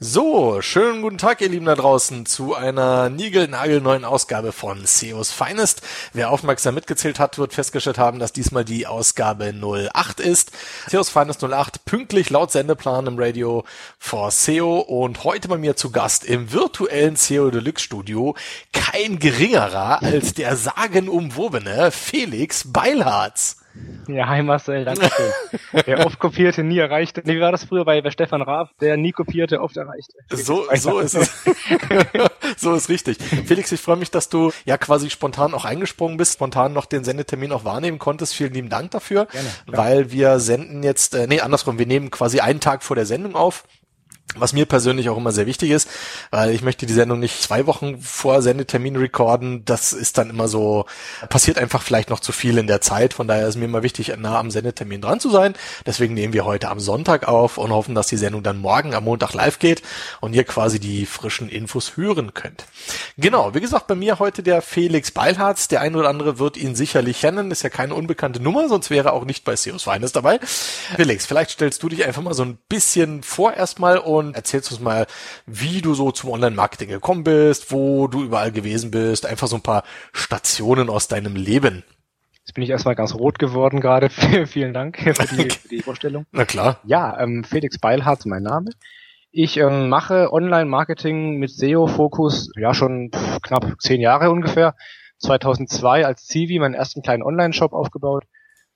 So, schönen guten Tag, ihr Lieben da draußen, zu einer niegelnagelneuen Ausgabe von SEOs Finest. Wer aufmerksam mitgezählt hat, wird festgestellt haben, dass diesmal die Ausgabe 08 ist. SEOs Finest 08, pünktlich laut Sendeplan im Radio for SEO und heute bei mir zu Gast im virtuellen SEO Deluxe Studio kein geringerer als der sagenumwobene Felix Beilharz. Ja, hi Marcel, danke schön. Der oft kopierte, nie erreichte. Nee, wie war das früher bei, bei Stefan Raab? Der nie kopierte, oft erreichte. So, so ist es. so ist richtig. Felix, ich freue mich, dass du ja quasi spontan auch eingesprungen bist, spontan noch den Sendetermin auch wahrnehmen konntest. Vielen lieben Dank dafür. Gerne, weil wir senden jetzt, äh, nee, andersrum, wir nehmen quasi einen Tag vor der Sendung auf. Was mir persönlich auch immer sehr wichtig ist, weil ich möchte die Sendung nicht zwei Wochen vor Sendetermin recorden. Das ist dann immer so, passiert einfach vielleicht noch zu viel in der Zeit. Von daher ist mir immer wichtig, nah am Sendetermin dran zu sein. Deswegen nehmen wir heute am Sonntag auf und hoffen, dass die Sendung dann morgen am Montag live geht und ihr quasi die frischen Infos hören könnt. Genau, wie gesagt, bei mir heute der Felix Beilharz. Der ein oder andere wird ihn sicherlich kennen. Ist ja keine unbekannte Nummer, sonst wäre auch nicht bei SEOs Feines dabei. Felix, vielleicht stellst du dich einfach mal so ein bisschen vor erstmal und erzählst uns mal, wie du so zum Online-Marketing gekommen bist, wo du überall gewesen bist, einfach so ein paar Stationen aus deinem Leben. Jetzt bin ich erstmal ganz rot geworden gerade. Vielen Dank für die, für die, Vorstellung. Na klar. Ja, ähm, Felix Beilhardt, mein Name. Ich ähm, mache Online-Marketing mit SEO-Fokus ja schon pff, knapp zehn Jahre ungefähr. 2002 als Civi meinen ersten kleinen Online-Shop aufgebaut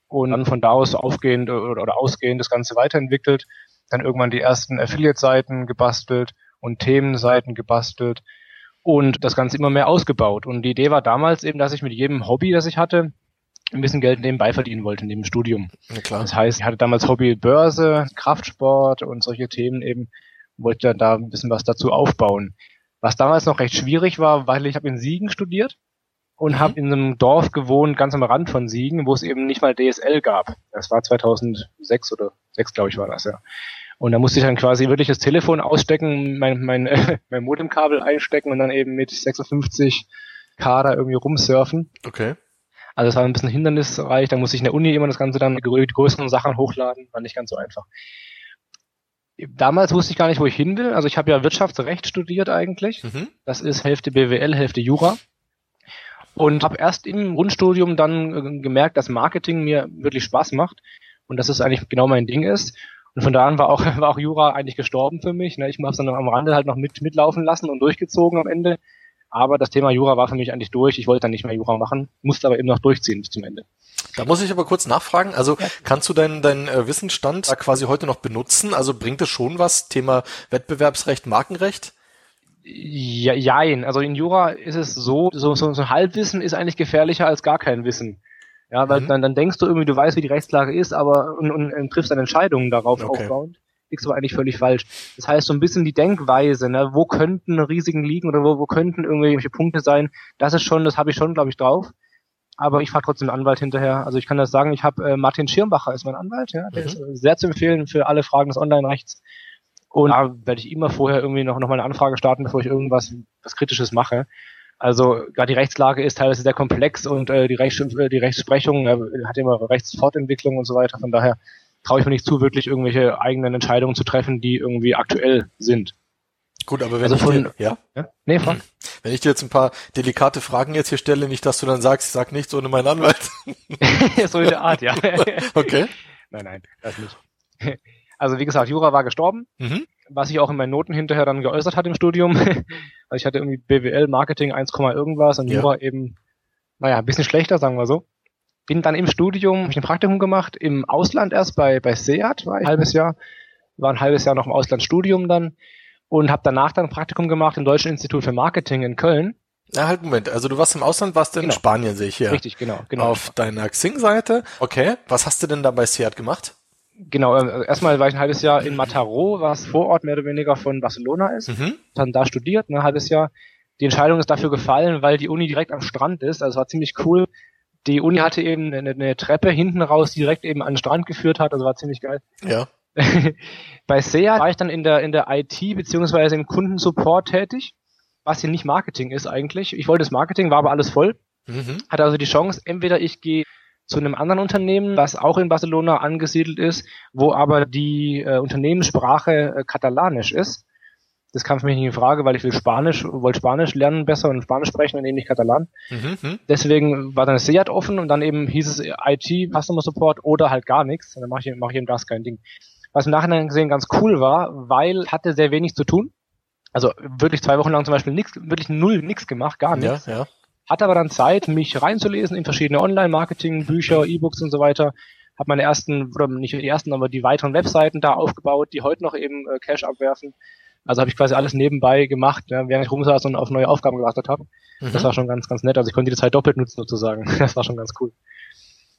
und dann von da aus aufgehend oder, oder ausgehend das Ganze weiterentwickelt dann irgendwann die ersten Affiliate-Seiten gebastelt und Themenseiten gebastelt und das Ganze immer mehr ausgebaut. Und die Idee war damals eben, dass ich mit jedem Hobby, das ich hatte, ein bisschen Geld nebenbei verdienen wollte in dem Studium. Ja, klar. Das heißt, ich hatte damals Hobby Börse, Kraftsport und solche Themen eben, wollte dann da ein bisschen was dazu aufbauen. Was damals noch recht schwierig war, weil ich habe in Siegen studiert und mhm. habe in einem Dorf gewohnt, ganz am Rand von Siegen, wo es eben nicht mal DSL gab. Das war 2006 oder 6, glaube ich, war das ja. Und da musste ich dann quasi wirklich das Telefon ausstecken, mein, mein, äh, mein Modemkabel einstecken und dann eben mit 56 K da irgendwie rumsurfen. Okay. Also es war ein bisschen hindernisreich, da musste ich in der Uni immer das Ganze dann die größeren Sachen hochladen, war nicht ganz so einfach. Damals wusste ich gar nicht, wo ich hin will. Also ich habe ja Wirtschaftsrecht studiert eigentlich. Mhm. Das ist Hälfte BWL, Hälfte Jura. Und habe erst im Grundstudium dann äh, gemerkt, dass Marketing mir wirklich Spaß macht und dass es eigentlich genau mein Ding ist. Und von da an war auch, war auch Jura eigentlich gestorben für mich. Ne? Ich habe es dann am Rande halt noch mit, mitlaufen lassen und durchgezogen am Ende. Aber das Thema Jura war für mich eigentlich durch. Ich wollte dann nicht mehr Jura machen, musste aber eben noch durchziehen bis zum Ende. Da muss ich aber kurz nachfragen. Also ja. kannst du deinen deinen äh, Wissensstand da quasi heute noch benutzen? Also bringt es schon was? Thema Wettbewerbsrecht, Markenrecht? Ja, jein. Also in Jura ist es so, so, so, so ein Halbwissen ist eigentlich gefährlicher als gar kein Wissen. Ja, weil mhm. dann, dann denkst du irgendwie, du weißt, wie die Rechtslage ist, aber und, und, und triffst dann Entscheidungen darauf okay. aufbauend. Liegst aber eigentlich völlig falsch. Das heißt, so ein bisschen die Denkweise, ne, wo könnten Risiken liegen oder wo, wo könnten irgendwelche Punkte sein, das ist schon, das habe ich schon, glaube ich, drauf. Aber ich frage trotzdem einen Anwalt hinterher. Also ich kann das sagen, ich habe äh, Martin Schirmbacher ist mein Anwalt, ja, der mhm. ist äh, sehr zu empfehlen für alle Fragen des Online-Rechts. Und da werde ich immer vorher irgendwie noch, noch mal eine Anfrage starten, bevor ich irgendwas was Kritisches mache. Also gerade die Rechtslage ist teilweise sehr komplex und äh, die, Rechts, äh, die Rechtsprechung äh, hat immer Rechtsfortentwicklung und so weiter. Von daher traue ich mir nicht zu, wirklich irgendwelche eigenen Entscheidungen zu treffen, die irgendwie aktuell sind. Gut, aber wenn also von, ich dir, ja? ja? Nee, von. Wenn ich dir jetzt ein paar delikate Fragen jetzt hier stelle, nicht, dass du dann sagst, sag nichts ohne meinen Anwalt. so in der Art, ja. okay. Nein, nein, das nicht. Also wie gesagt, Jura war gestorben, mhm. Was ich auch in meinen Noten hinterher dann geäußert hat im Studium. also ich hatte irgendwie BWL, Marketing 1, irgendwas und ja. Jura eben, naja, ein bisschen schlechter, sagen wir so. Bin dann im Studium, habe ich ein Praktikum gemacht, im Ausland erst bei, bei SEAT, war ich ein halbes Jahr, war ein halbes Jahr noch im Auslandsstudium dann und habe danach dann ein Praktikum gemacht im Deutschen Institut für Marketing in Köln. Na halt, Moment. Also du warst im Ausland, warst du genau. in Spanien, sehe ich hier. Richtig, genau. genau. Auf deiner Xing-Seite. Okay. Was hast du denn da bei SEAT gemacht? Genau, äh, erstmal war ich ein halbes Jahr in Mataró, was Vorort mehr oder weniger von Barcelona ist. Mhm. Dann da studiert, ne, ein halbes Jahr. Die Entscheidung ist dafür gefallen, weil die Uni direkt am Strand ist. Also es war ziemlich cool. Die Uni hatte eben eine, eine Treppe hinten raus, die direkt eben an den Strand geführt hat. Also war ziemlich geil. Ja. Bei SEA war ich dann in der, in der IT beziehungsweise im Kundensupport tätig, was hier nicht Marketing ist eigentlich. Ich wollte das Marketing, war aber alles voll. Mhm. Hatte also die Chance, entweder ich gehe zu einem anderen Unternehmen, das auch in Barcelona angesiedelt ist, wo aber die äh, Unternehmenssprache äh, katalanisch ist. Das kam für mich nicht in Frage, weil ich will Spanisch, wollte Spanisch lernen besser und Spanisch sprechen und eben nicht Katalan. Mhm, mhm. Deswegen war dann SEAT offen und dann eben hieß es IT, Customer Support oder halt gar nichts. Und dann mache ich, mach ich eben das kein Ding. Was im Nachhinein gesehen ganz cool war, weil hatte sehr wenig zu tun. Also wirklich zwei Wochen lang zum Beispiel nichts, wirklich null nichts gemacht, gar nichts. Ja, ja. Hatte aber dann Zeit, mich reinzulesen in verschiedene Online-Marketing-Bücher, E-Books und so weiter. Habe meine ersten, oder nicht die ersten, aber die weiteren Webseiten da aufgebaut, die heute noch eben äh, Cash abwerfen. Also habe ich quasi alles nebenbei gemacht, ja, während ich rumsaß und auf neue Aufgaben gewartet habe. Mhm. Das war schon ganz, ganz nett. Also ich konnte die Zeit doppelt nutzen sozusagen. Das war schon ganz cool.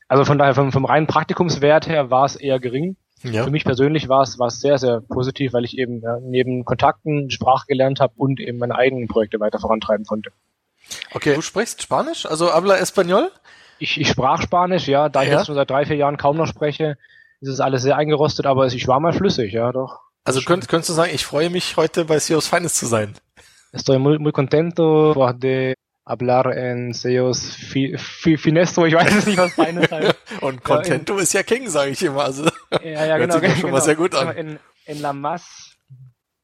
Also von daher, vom, vom reinen Praktikumswert her war es eher gering. Ja. Für mich persönlich war es, war es sehr, sehr positiv, weil ich eben ja, neben Kontakten Sprache gelernt habe und eben meine eigenen Projekte weiter vorantreiben konnte. Okay, du sprichst Spanisch, also habla español? Ich, ich sprach Spanisch, ja, da ich jetzt schon seit drei, vier Jahren kaum noch spreche, ist es alles sehr eingerostet, aber ich war mal flüssig, ja, doch. Also könnt, könntest du sagen, ich freue mich heute bei CEOs Finest zu sein? Estoy muy, muy contento de hablar en CEOs fi, fi, Finesto, ich weiß nicht, was Finest heißt. Und Contento ja, in, ist ja King, sage ich immer. Also, ja, ja, genau. Hört sich genau, schon mal sehr gut an. In, in La Mas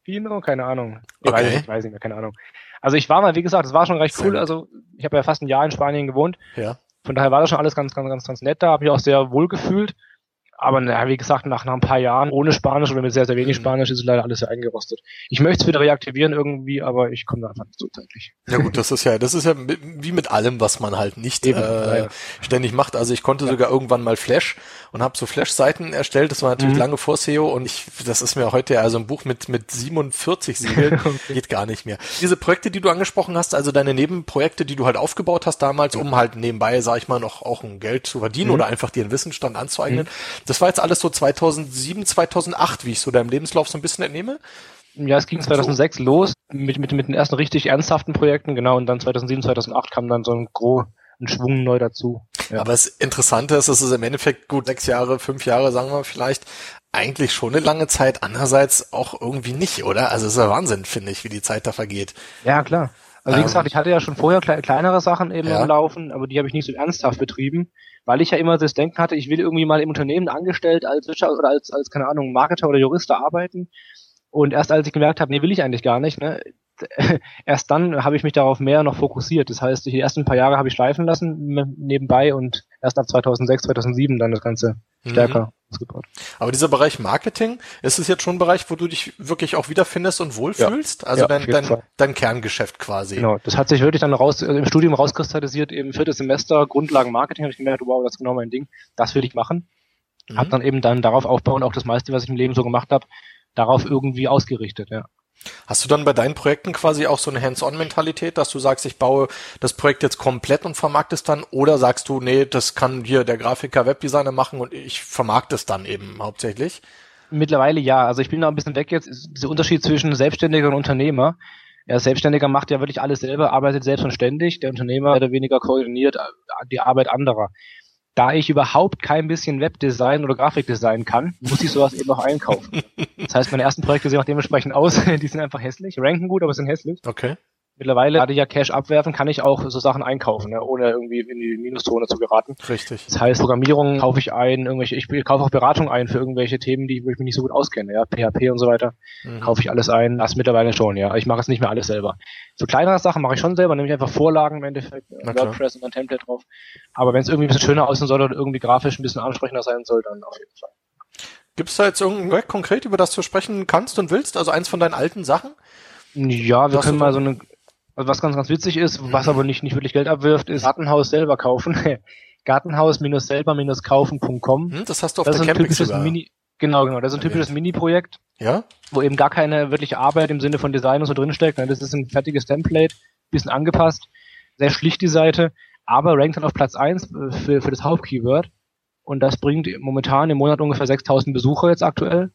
Fino, keine Ahnung. Ich okay. weiß nicht, weiß nicht mehr, keine Ahnung. Also ich war mal, wie gesagt, es war schon recht cool. Also ich habe ja fast ein Jahr in Spanien gewohnt. Ja. Von daher war das schon alles ganz, ganz, ganz, ganz nett da. Habe ich auch sehr wohl gefühlt. Aber na, wie gesagt, nach, nach ein paar Jahren ohne Spanisch oder mit sehr, sehr wenig mhm. Spanisch ist leider alles sehr eingerostet. Ich möchte es wieder reaktivieren irgendwie, aber ich komme da einfach nicht so zeitlich. Ja gut, das ist ja, das ist ja wie mit allem, was man halt nicht Eben, äh, ja. ständig macht. Also ich konnte ja. sogar irgendwann mal Flash und habe so Flash-Seiten erstellt. Das war natürlich mhm. lange vor SEO und ich, das ist mir heute also ein Buch mit mit 47 Siegeln okay. geht gar nicht mehr. Diese Projekte, die du angesprochen hast, also deine Nebenprojekte, die du halt aufgebaut hast damals, um halt nebenbei, sag ich mal, noch auch ein Geld zu verdienen mhm. oder einfach dir einen Wissensstand anzueignen. Mhm. Das war jetzt alles so 2007, 2008, wie ich so deinem Lebenslauf so ein bisschen entnehme. Ja, es ging 2006 so. los mit, mit, mit den ersten richtig ernsthaften Projekten, genau, und dann 2007, 2008 kam dann so ein gro ein Schwung neu dazu. Ja. Aber das Interessante ist, dass es im Endeffekt gut sechs Jahre, fünf Jahre, sagen wir vielleicht, eigentlich schon eine lange Zeit, andererseits auch irgendwie nicht, oder? Also es ist ja Wahnsinn, finde ich, wie die Zeit da vergeht. Ja, klar. Also wie ähm, gesagt, ich hatte ja schon vorher kle kleinere Sachen eben ja. Laufen, aber die habe ich nicht so ernsthaft betrieben weil ich ja immer das Denken hatte, ich will irgendwie mal im Unternehmen angestellt als Wirtschaft oder als, als keine Ahnung, Marketer oder Jurist arbeiten. Und erst als ich gemerkt habe, nee, will ich eigentlich gar nicht, ne, erst dann habe ich mich darauf mehr noch fokussiert. Das heißt, die ersten paar Jahre habe ich schleifen lassen nebenbei und erst ab 2006, 2007 dann das Ganze mhm. stärker ausgebaut. Aber dieser Bereich Marketing, ist es jetzt schon ein Bereich, wo du dich wirklich auch wiederfindest und wohlfühlst? Ja, also ja, dein, dein, dein Kerngeschäft quasi. Genau, das hat sich wirklich dann raus, also im Studium rauskristallisiert, eben viertes Semester, Grundlagen Marketing, habe ich gemerkt, wow, das ist genau mein Ding, das will ich machen. Mhm. Hab dann eben dann darauf aufbauen, auch das meiste, was ich im Leben so gemacht habe, darauf irgendwie ausgerichtet, ja. Hast du dann bei deinen Projekten quasi auch so eine Hands-on-Mentalität, dass du sagst, ich baue das Projekt jetzt komplett und vermarkte es dann? Oder sagst du, nee, das kann hier der Grafiker, Webdesigner machen und ich vermarkte es dann eben hauptsächlich? Mittlerweile ja. Also ich bin da ein bisschen weg jetzt. Dieser Unterschied zwischen Selbstständiger und Unternehmer. Ja, Selbstständiger macht ja wirklich alles selber, arbeitet selbst und ständig. Der Unternehmer, der weniger koordiniert die Arbeit anderer da ich überhaupt kein bisschen Webdesign oder Grafikdesign kann, muss ich sowas eben auch einkaufen. Das heißt, meine ersten Projekte sehen auch dementsprechend aus, die sind einfach hässlich, ranken gut, aber sind hässlich. Okay. Mittlerweile, gerade ja Cash abwerfen, kann ich auch so Sachen einkaufen, ne, ohne irgendwie in die Minuszone zu geraten. Richtig. Das heißt, Programmierung kaufe ich ein, irgendwelche, ich kaufe auch Beratung ein für irgendwelche Themen, die wo ich mich nicht so gut auskenne, ja, PHP und so weiter. Mhm. Kaufe ich alles ein. Das mittlerweile schon, ja. Ich mache es nicht mehr alles selber. So kleinere Sachen mache ich schon selber, nämlich einfach Vorlagen im Endeffekt, Na WordPress und ein Template drauf. Aber wenn es irgendwie ein bisschen schöner aussehen soll oder irgendwie grafisch ein bisschen ansprechender sein soll, dann auf jeden Fall. Gibt es da jetzt irgendein Projekt konkret, über das du sprechen kannst und willst? Also eins von deinen alten Sachen? Ja, wir können mal so eine also was ganz, ganz witzig ist, was aber nicht, nicht wirklich Geld abwirft, ist Gartenhaus selber kaufen. Gartenhaus-selber-kaufen.com. Hm, das hast du auf das der typisches sogar. Mini, Genau, genau. Das ist ein typisches Mini-Projekt. Ja. Wo eben gar keine wirkliche Arbeit im Sinne von Design und so drinsteckt. Das ist ein fertiges Template, bisschen angepasst, sehr schlicht die Seite, aber rankt dann auf Platz eins für, für das Hauptkeyword. Und das bringt momentan im Monat ungefähr 6000 Besucher jetzt aktuell.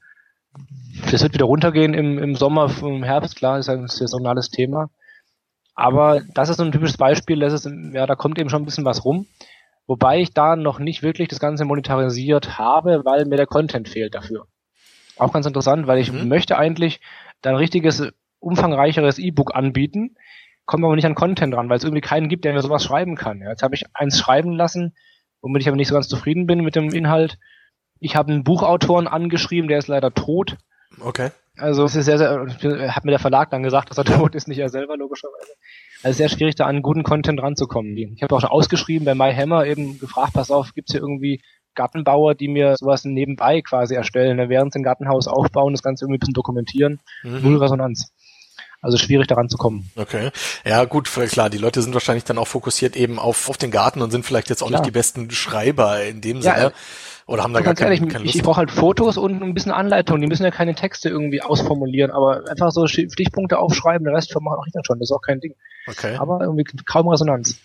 Das wird wieder runtergehen im, im Sommer, im Herbst, klar, das ist ein saisonales Thema. Aber das ist so ein typisches Beispiel, das ist, ja, da kommt eben schon ein bisschen was rum. Wobei ich da noch nicht wirklich das Ganze monetarisiert habe, weil mir der Content fehlt dafür. Auch ganz interessant, weil ich mhm. möchte eigentlich ein richtiges, umfangreicheres E-Book anbieten, komme aber nicht an Content ran, weil es irgendwie keinen gibt, der mir sowas schreiben kann. Ja, jetzt habe ich eins schreiben lassen, womit ich aber nicht so ganz zufrieden bin mit dem Inhalt. Ich habe einen Buchautoren angeschrieben, der ist leider tot. Okay. Also es ist sehr, sehr, hat mir der Verlag dann gesagt, dass er tot ist, nicht er selber logischerweise. Also sehr schwierig, da an guten Content ranzukommen. Ich habe auch schon ausgeschrieben bei MyHammer eben gefragt, pass auf, gibt's hier irgendwie Gartenbauer, die mir sowas nebenbei quasi erstellen, ne, während sie ein Gartenhaus aufbauen, das Ganze irgendwie ein bisschen dokumentieren. Mhm. Null Resonanz. Also schwierig daran zu kommen. Okay. Ja, gut, klar, die Leute sind wahrscheinlich dann auch fokussiert eben auf, auf den Garten und sind vielleicht jetzt auch klar. nicht die besten Schreiber in dem ja, Sinne. Äh, oder haben da gar keine, keine Lust? Ich, brauche halt Fotos und ein bisschen Anleitung. Die müssen ja keine Texte irgendwie ausformulieren, aber einfach so Stichpunkte aufschreiben, der Rest mache ich dann schon. Das ist auch kein Ding. Okay. Aber irgendwie kaum Resonanz.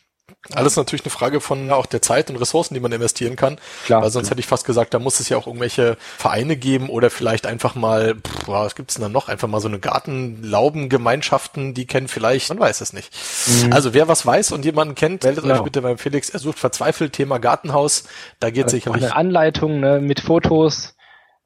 Alles natürlich eine Frage von auch der Zeit und Ressourcen, die man investieren kann. Klar, Weil sonst klar. hätte ich fast gesagt, da muss es ja auch irgendwelche Vereine geben oder vielleicht einfach mal, pff, was gibt's denn da noch? Einfach mal so eine Gartenlaubengemeinschaften, die kennen vielleicht, man weiß es nicht. Mhm. Also wer was weiß und jemanden kennt, meldet genau. euch bitte beim Felix. Er sucht verzweifelt Thema Gartenhaus. Da geht also sicherlich. Eine Anleitung ne, mit Fotos,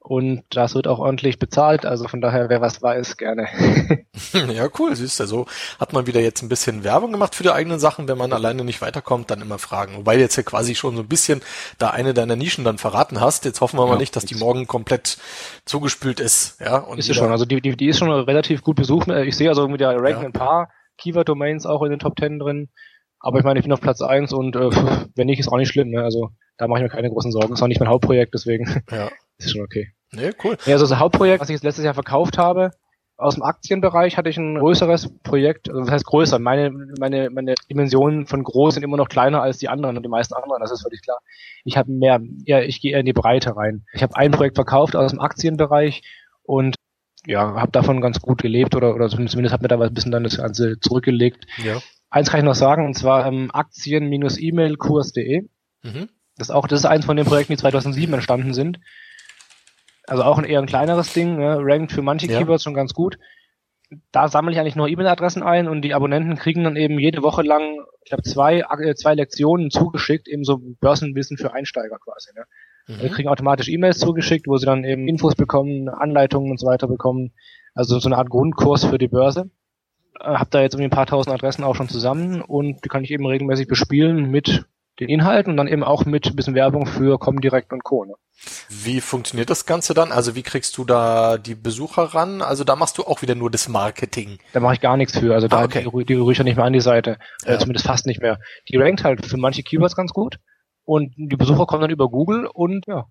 und das wird auch ordentlich bezahlt, also von daher, wer was weiß, gerne. ja, cool, siehst du, so hat man wieder jetzt ein bisschen Werbung gemacht für die eigenen Sachen. Wenn man alleine nicht weiterkommt, dann immer fragen. Wobei du jetzt ja quasi schon so ein bisschen da eine deiner Nischen dann verraten hast. Jetzt hoffen wir mal ja, nicht, dass die morgen komplett zugespült ist. Ja, und ist sie schon, also die, die, die ist schon relativ gut besucht. Ich sehe also mit der Ranking ja. ein paar Keyword-Domains auch in den Top Ten drin. Aber ich meine, ich bin auf Platz eins und äh, wenn nicht, ist auch nicht schlimm. Ne? Also da mache ich mir keine großen Sorgen. Ist auch nicht mein Hauptprojekt, deswegen ja. ist schon okay. Nee, cool. Ja, also das Hauptprojekt, was ich jetzt letztes Jahr verkauft habe, aus dem Aktienbereich hatte ich ein größeres Projekt, also das heißt größer. Meine, meine, meine Dimensionen von groß sind immer noch kleiner als die anderen und die meisten anderen, das ist völlig klar. Ich habe mehr, ja, ich gehe eher in die Breite rein. Ich habe ein Projekt verkauft aus dem Aktienbereich und ja, habe davon ganz gut gelebt oder, oder zumindest hat mir da ein bisschen dann das Ganze zurückgelegt. Ja. Eins kann ich noch sagen, und zwar ähm, Aktien-E-Mail-Kurs.de. Mhm. Das ist auch, das ist eins von den Projekten, die 2007 entstanden sind. Also auch ein eher ein kleineres Ding, ne? rankt für manche ja. Keywords schon ganz gut. Da sammle ich eigentlich nur E-Mail-Adressen ein und die Abonnenten kriegen dann eben jede Woche lang, ich glaube, zwei, äh, zwei Lektionen zugeschickt, eben so Börsenwissen für Einsteiger quasi. Ne? Mhm. Also die kriegen automatisch E-Mails zugeschickt, wo sie dann eben Infos bekommen, Anleitungen und so weiter bekommen. Also so eine Art Grundkurs für die Börse. Äh, hab da jetzt irgendwie ein paar tausend Adressen auch schon zusammen und die kann ich eben regelmäßig bespielen mit den Inhalten und dann eben auch mit ein bisschen Werbung für Comdirect und Co. Ne? Wie funktioniert das Ganze dann? Also wie kriegst du da die Besucher ran? Also da machst du auch wieder nur das Marketing. Da mache ich gar nichts für. Also da ah, okay. die, die rührt ja nicht mehr an die Seite. Äh, ja. Äh, zumindest fast nicht mehr. Die rankt halt für manche Keywords ganz gut. Und die Besucher kommen dann über Google und ja,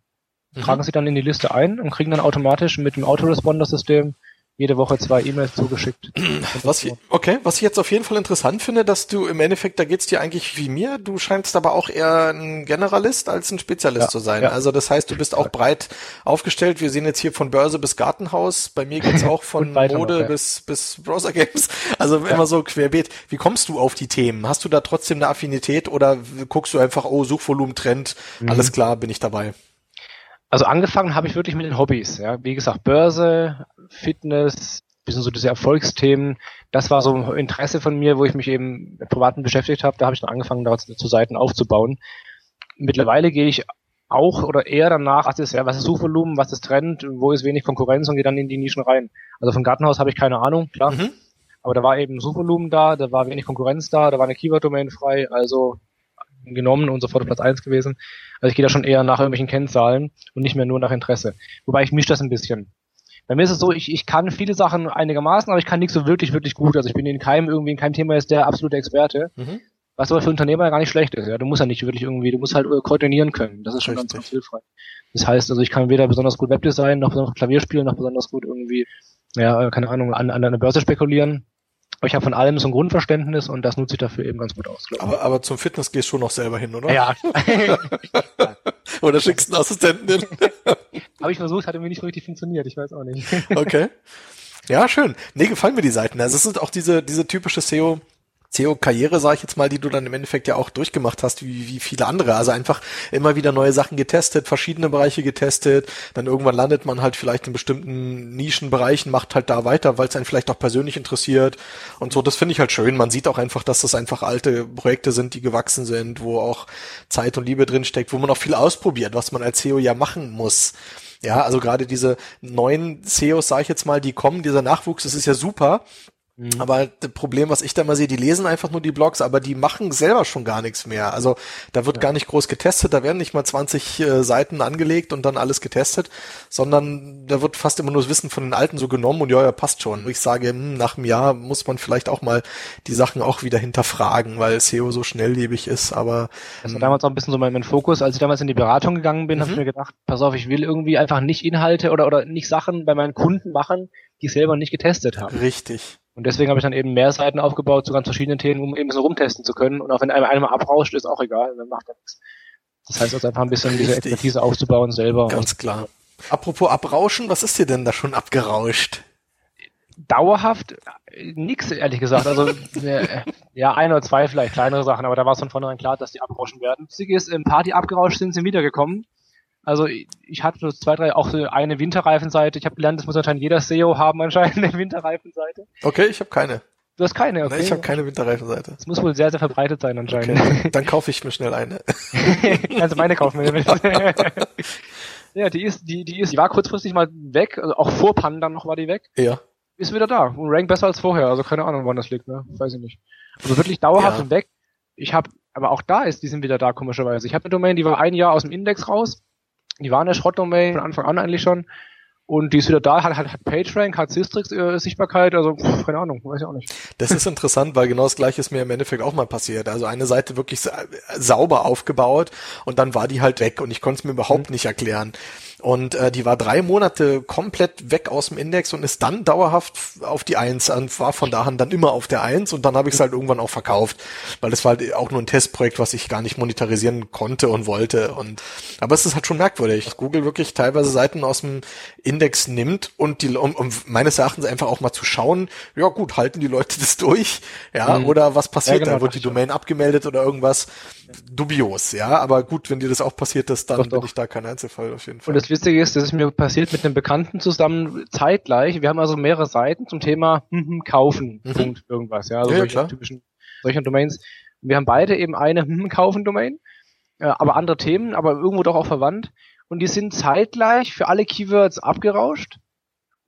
mhm. tragen sich dann in die Liste ein und kriegen dann automatisch mit dem Autoresponder-System jede Woche zwei E-Mails zugeschickt. Was ich, okay, was ich jetzt auf jeden Fall interessant finde, dass du im Endeffekt, da geht's dir eigentlich wie mir, du scheinst aber auch eher ein Generalist als ein Spezialist ja, zu sein. Ja. Also das heißt, du bist auch breit aufgestellt. Wir sehen jetzt hier von Börse bis Gartenhaus. Bei mir geht's auch von Mode noch, ja. bis, bis Browser Games. Also immer so querbeet. Wie kommst du auf die Themen? Hast du da trotzdem eine Affinität oder guckst du einfach, oh, Suchvolumen Trend, mhm. alles klar, bin ich dabei? Also angefangen habe ich wirklich mit den Hobbys. Ja, wie gesagt, Börse, Fitness, bisschen so diese Erfolgsthemen. Das war so ein Interesse von mir, wo ich mich eben mit Privaten beschäftigt habe. Da habe ich dann angefangen, daraus zu Seiten aufzubauen. Mittlerweile gehe ich auch oder eher danach, was ist, ja, was ist Suchvolumen, was ist Trend, wo ist wenig Konkurrenz und gehe dann in die Nischen rein. Also von Gartenhaus habe ich keine Ahnung, klar. Mhm. Aber da war eben Suchvolumen da, da war wenig Konkurrenz da, da war eine Keyword-Domain frei, also genommen und sofort auf Platz eins gewesen. Also ich gehe da schon eher nach irgendwelchen Kennzahlen und nicht mehr nur nach Interesse. Wobei ich mische das ein bisschen. Bei mir ist es so, ich, ich kann viele Sachen einigermaßen, aber ich kann nichts so wirklich, wirklich gut. Also ich bin in keinem irgendwie in keinem Thema ist der absolute Experte. Mhm. Was aber für Unternehmer ja gar nicht schlecht ist. Ja, du musst ja nicht wirklich irgendwie, du musst halt koordinieren können. Das ist schon Richtig. ganz, hilfreich. Das heißt, also ich kann weder besonders gut Webdesign, noch besonders Klavier spielen, noch besonders gut irgendwie, ja, keine Ahnung, an, an einer Börse spekulieren. Aber ich habe von allem so ein Grundverständnis und das nutze ich dafür eben ganz gut aus. Aber, aber zum Fitness gehst du schon noch selber hin, oder? Ja. oder schickst einen Assistenten hin? habe ich versucht, hat irgendwie nicht richtig funktioniert, ich weiß auch nicht. okay. Ja, schön. Nee, gefallen mir die Seiten. Also es sind auch diese, diese typische SEO, SEO-Karriere, sage ich jetzt mal, die du dann im Endeffekt ja auch durchgemacht hast, wie, wie viele andere. Also einfach immer wieder neue Sachen getestet, verschiedene Bereiche getestet, dann irgendwann landet man halt vielleicht in bestimmten Nischenbereichen, macht halt da weiter, weil es einen vielleicht auch persönlich interessiert und so. Das finde ich halt schön. Man sieht auch einfach, dass das einfach alte Projekte sind, die gewachsen sind, wo auch Zeit und Liebe drin steckt, wo man auch viel ausprobiert, was man als SEO ja machen muss. Ja, also gerade diese neuen SEOs, sage ich jetzt mal, die kommen, dieser Nachwuchs, das ist ja super. Mhm. Aber das Problem, was ich da mal sehe, die lesen einfach nur die Blogs, aber die machen selber schon gar nichts mehr. Also da wird ja. gar nicht groß getestet, da werden nicht mal 20 äh, Seiten angelegt und dann alles getestet, sondern da wird fast immer nur das Wissen von den Alten so genommen und ja, ja, passt schon. Ich sage, hm, nach einem Jahr muss man vielleicht auch mal die Sachen auch wieder hinterfragen, weil SEO so schnelllebig ist, aber. Das war hm. damals auch ein bisschen so mein, Fokus. Als ich damals in die Beratung gegangen bin, mhm. habe ich mir gedacht, pass auf, ich will irgendwie einfach nicht Inhalte oder, oder nicht Sachen bei meinen Kunden machen, die ich selber nicht getestet haben. Richtig. Und deswegen habe ich dann eben mehr Seiten aufgebaut zu ganz verschiedenen Themen, um eben so rumtesten zu können. Und auch wenn einem einmal abrauscht, ist auch egal, dann macht er nichts. Das heißt also einfach ein bisschen Richtig. diese Expertise aufzubauen selber. Ganz klar. Apropos abrauschen, was ist dir denn da schon abgerauscht? Dauerhaft äh, nix, ehrlich gesagt. Also äh, ja, ein oder zwei vielleicht kleinere Sachen, aber da war es von vornherein klar, dass die abrauschen werden. Wichtig ist, im Party abgerauscht sind sie wiedergekommen. Also ich hatte so zwei, drei, auch so eine Winterreifenseite. Ich habe gelernt, das muss anscheinend jeder SEO haben, anscheinend eine Winterreifenseite. Okay, ich habe keine. Du hast keine, okay. Nee, ich habe keine Winterreifenseite. Das muss wohl sehr, sehr verbreitet sein anscheinend. Okay. Dann kaufe ich mir schnell eine. also meine kaufen wir. ja, die ist, die, die ist, die war kurzfristig mal weg, also auch vor Panda noch war die weg. Ja. Ist wieder da und rank besser als vorher, also keine Ahnung, wann das liegt, ne? Weiß ich nicht. Also wirklich dauerhaft ja. weg. Ich habe, aber auch da ist, die sind wieder da komischerweise. Ich habe eine Domain, die war ein Jahr aus dem Index raus die war eine Schrottdomain von Anfang an eigentlich schon. Und die ist wieder da, hat, hat, hat PageRank, hat Systrix-Sichtbarkeit, äh, also pff, keine Ahnung, weiß ich auch nicht. Das ist interessant, weil genau das gleiche ist mir im Endeffekt auch mal passiert. Also eine Seite wirklich sauber aufgebaut und dann war die halt weg und ich konnte es mir überhaupt mhm. nicht erklären. Und äh, die war drei Monate komplett weg aus dem Index und ist dann dauerhaft auf die Eins und war von daher dann immer auf der Eins und dann habe ich es halt irgendwann auch verkauft, weil das war halt auch nur ein Testprojekt, was ich gar nicht monetarisieren konnte und wollte. Und aber es ist halt schon merkwürdig, dass Google wirklich teilweise Seiten aus dem Index nimmt und die um, um meines Erachtens einfach auch mal zu schauen, ja gut, halten die Leute das durch, ja, mhm. oder was passiert ja, genau, da? Wird die Domain abgemeldet oder irgendwas? Dubios, ja, aber gut, wenn dir das auch passiert ist, dann doch, bin doch. ich da kein Einzelfall auf jeden Fall. Und das Witzige ist, das ist mir passiert mit einem Bekannten zusammen zeitgleich. Wir haben also mehrere Seiten zum Thema hm, hm, kaufen, mhm. Punkt, irgendwas, ja, also ja, solche typischen solcher Domains. Wir haben beide eben eine hm, kaufen Domain, äh, aber andere Themen, aber irgendwo doch auch verwandt. Und die sind zeitgleich für alle Keywords abgerauscht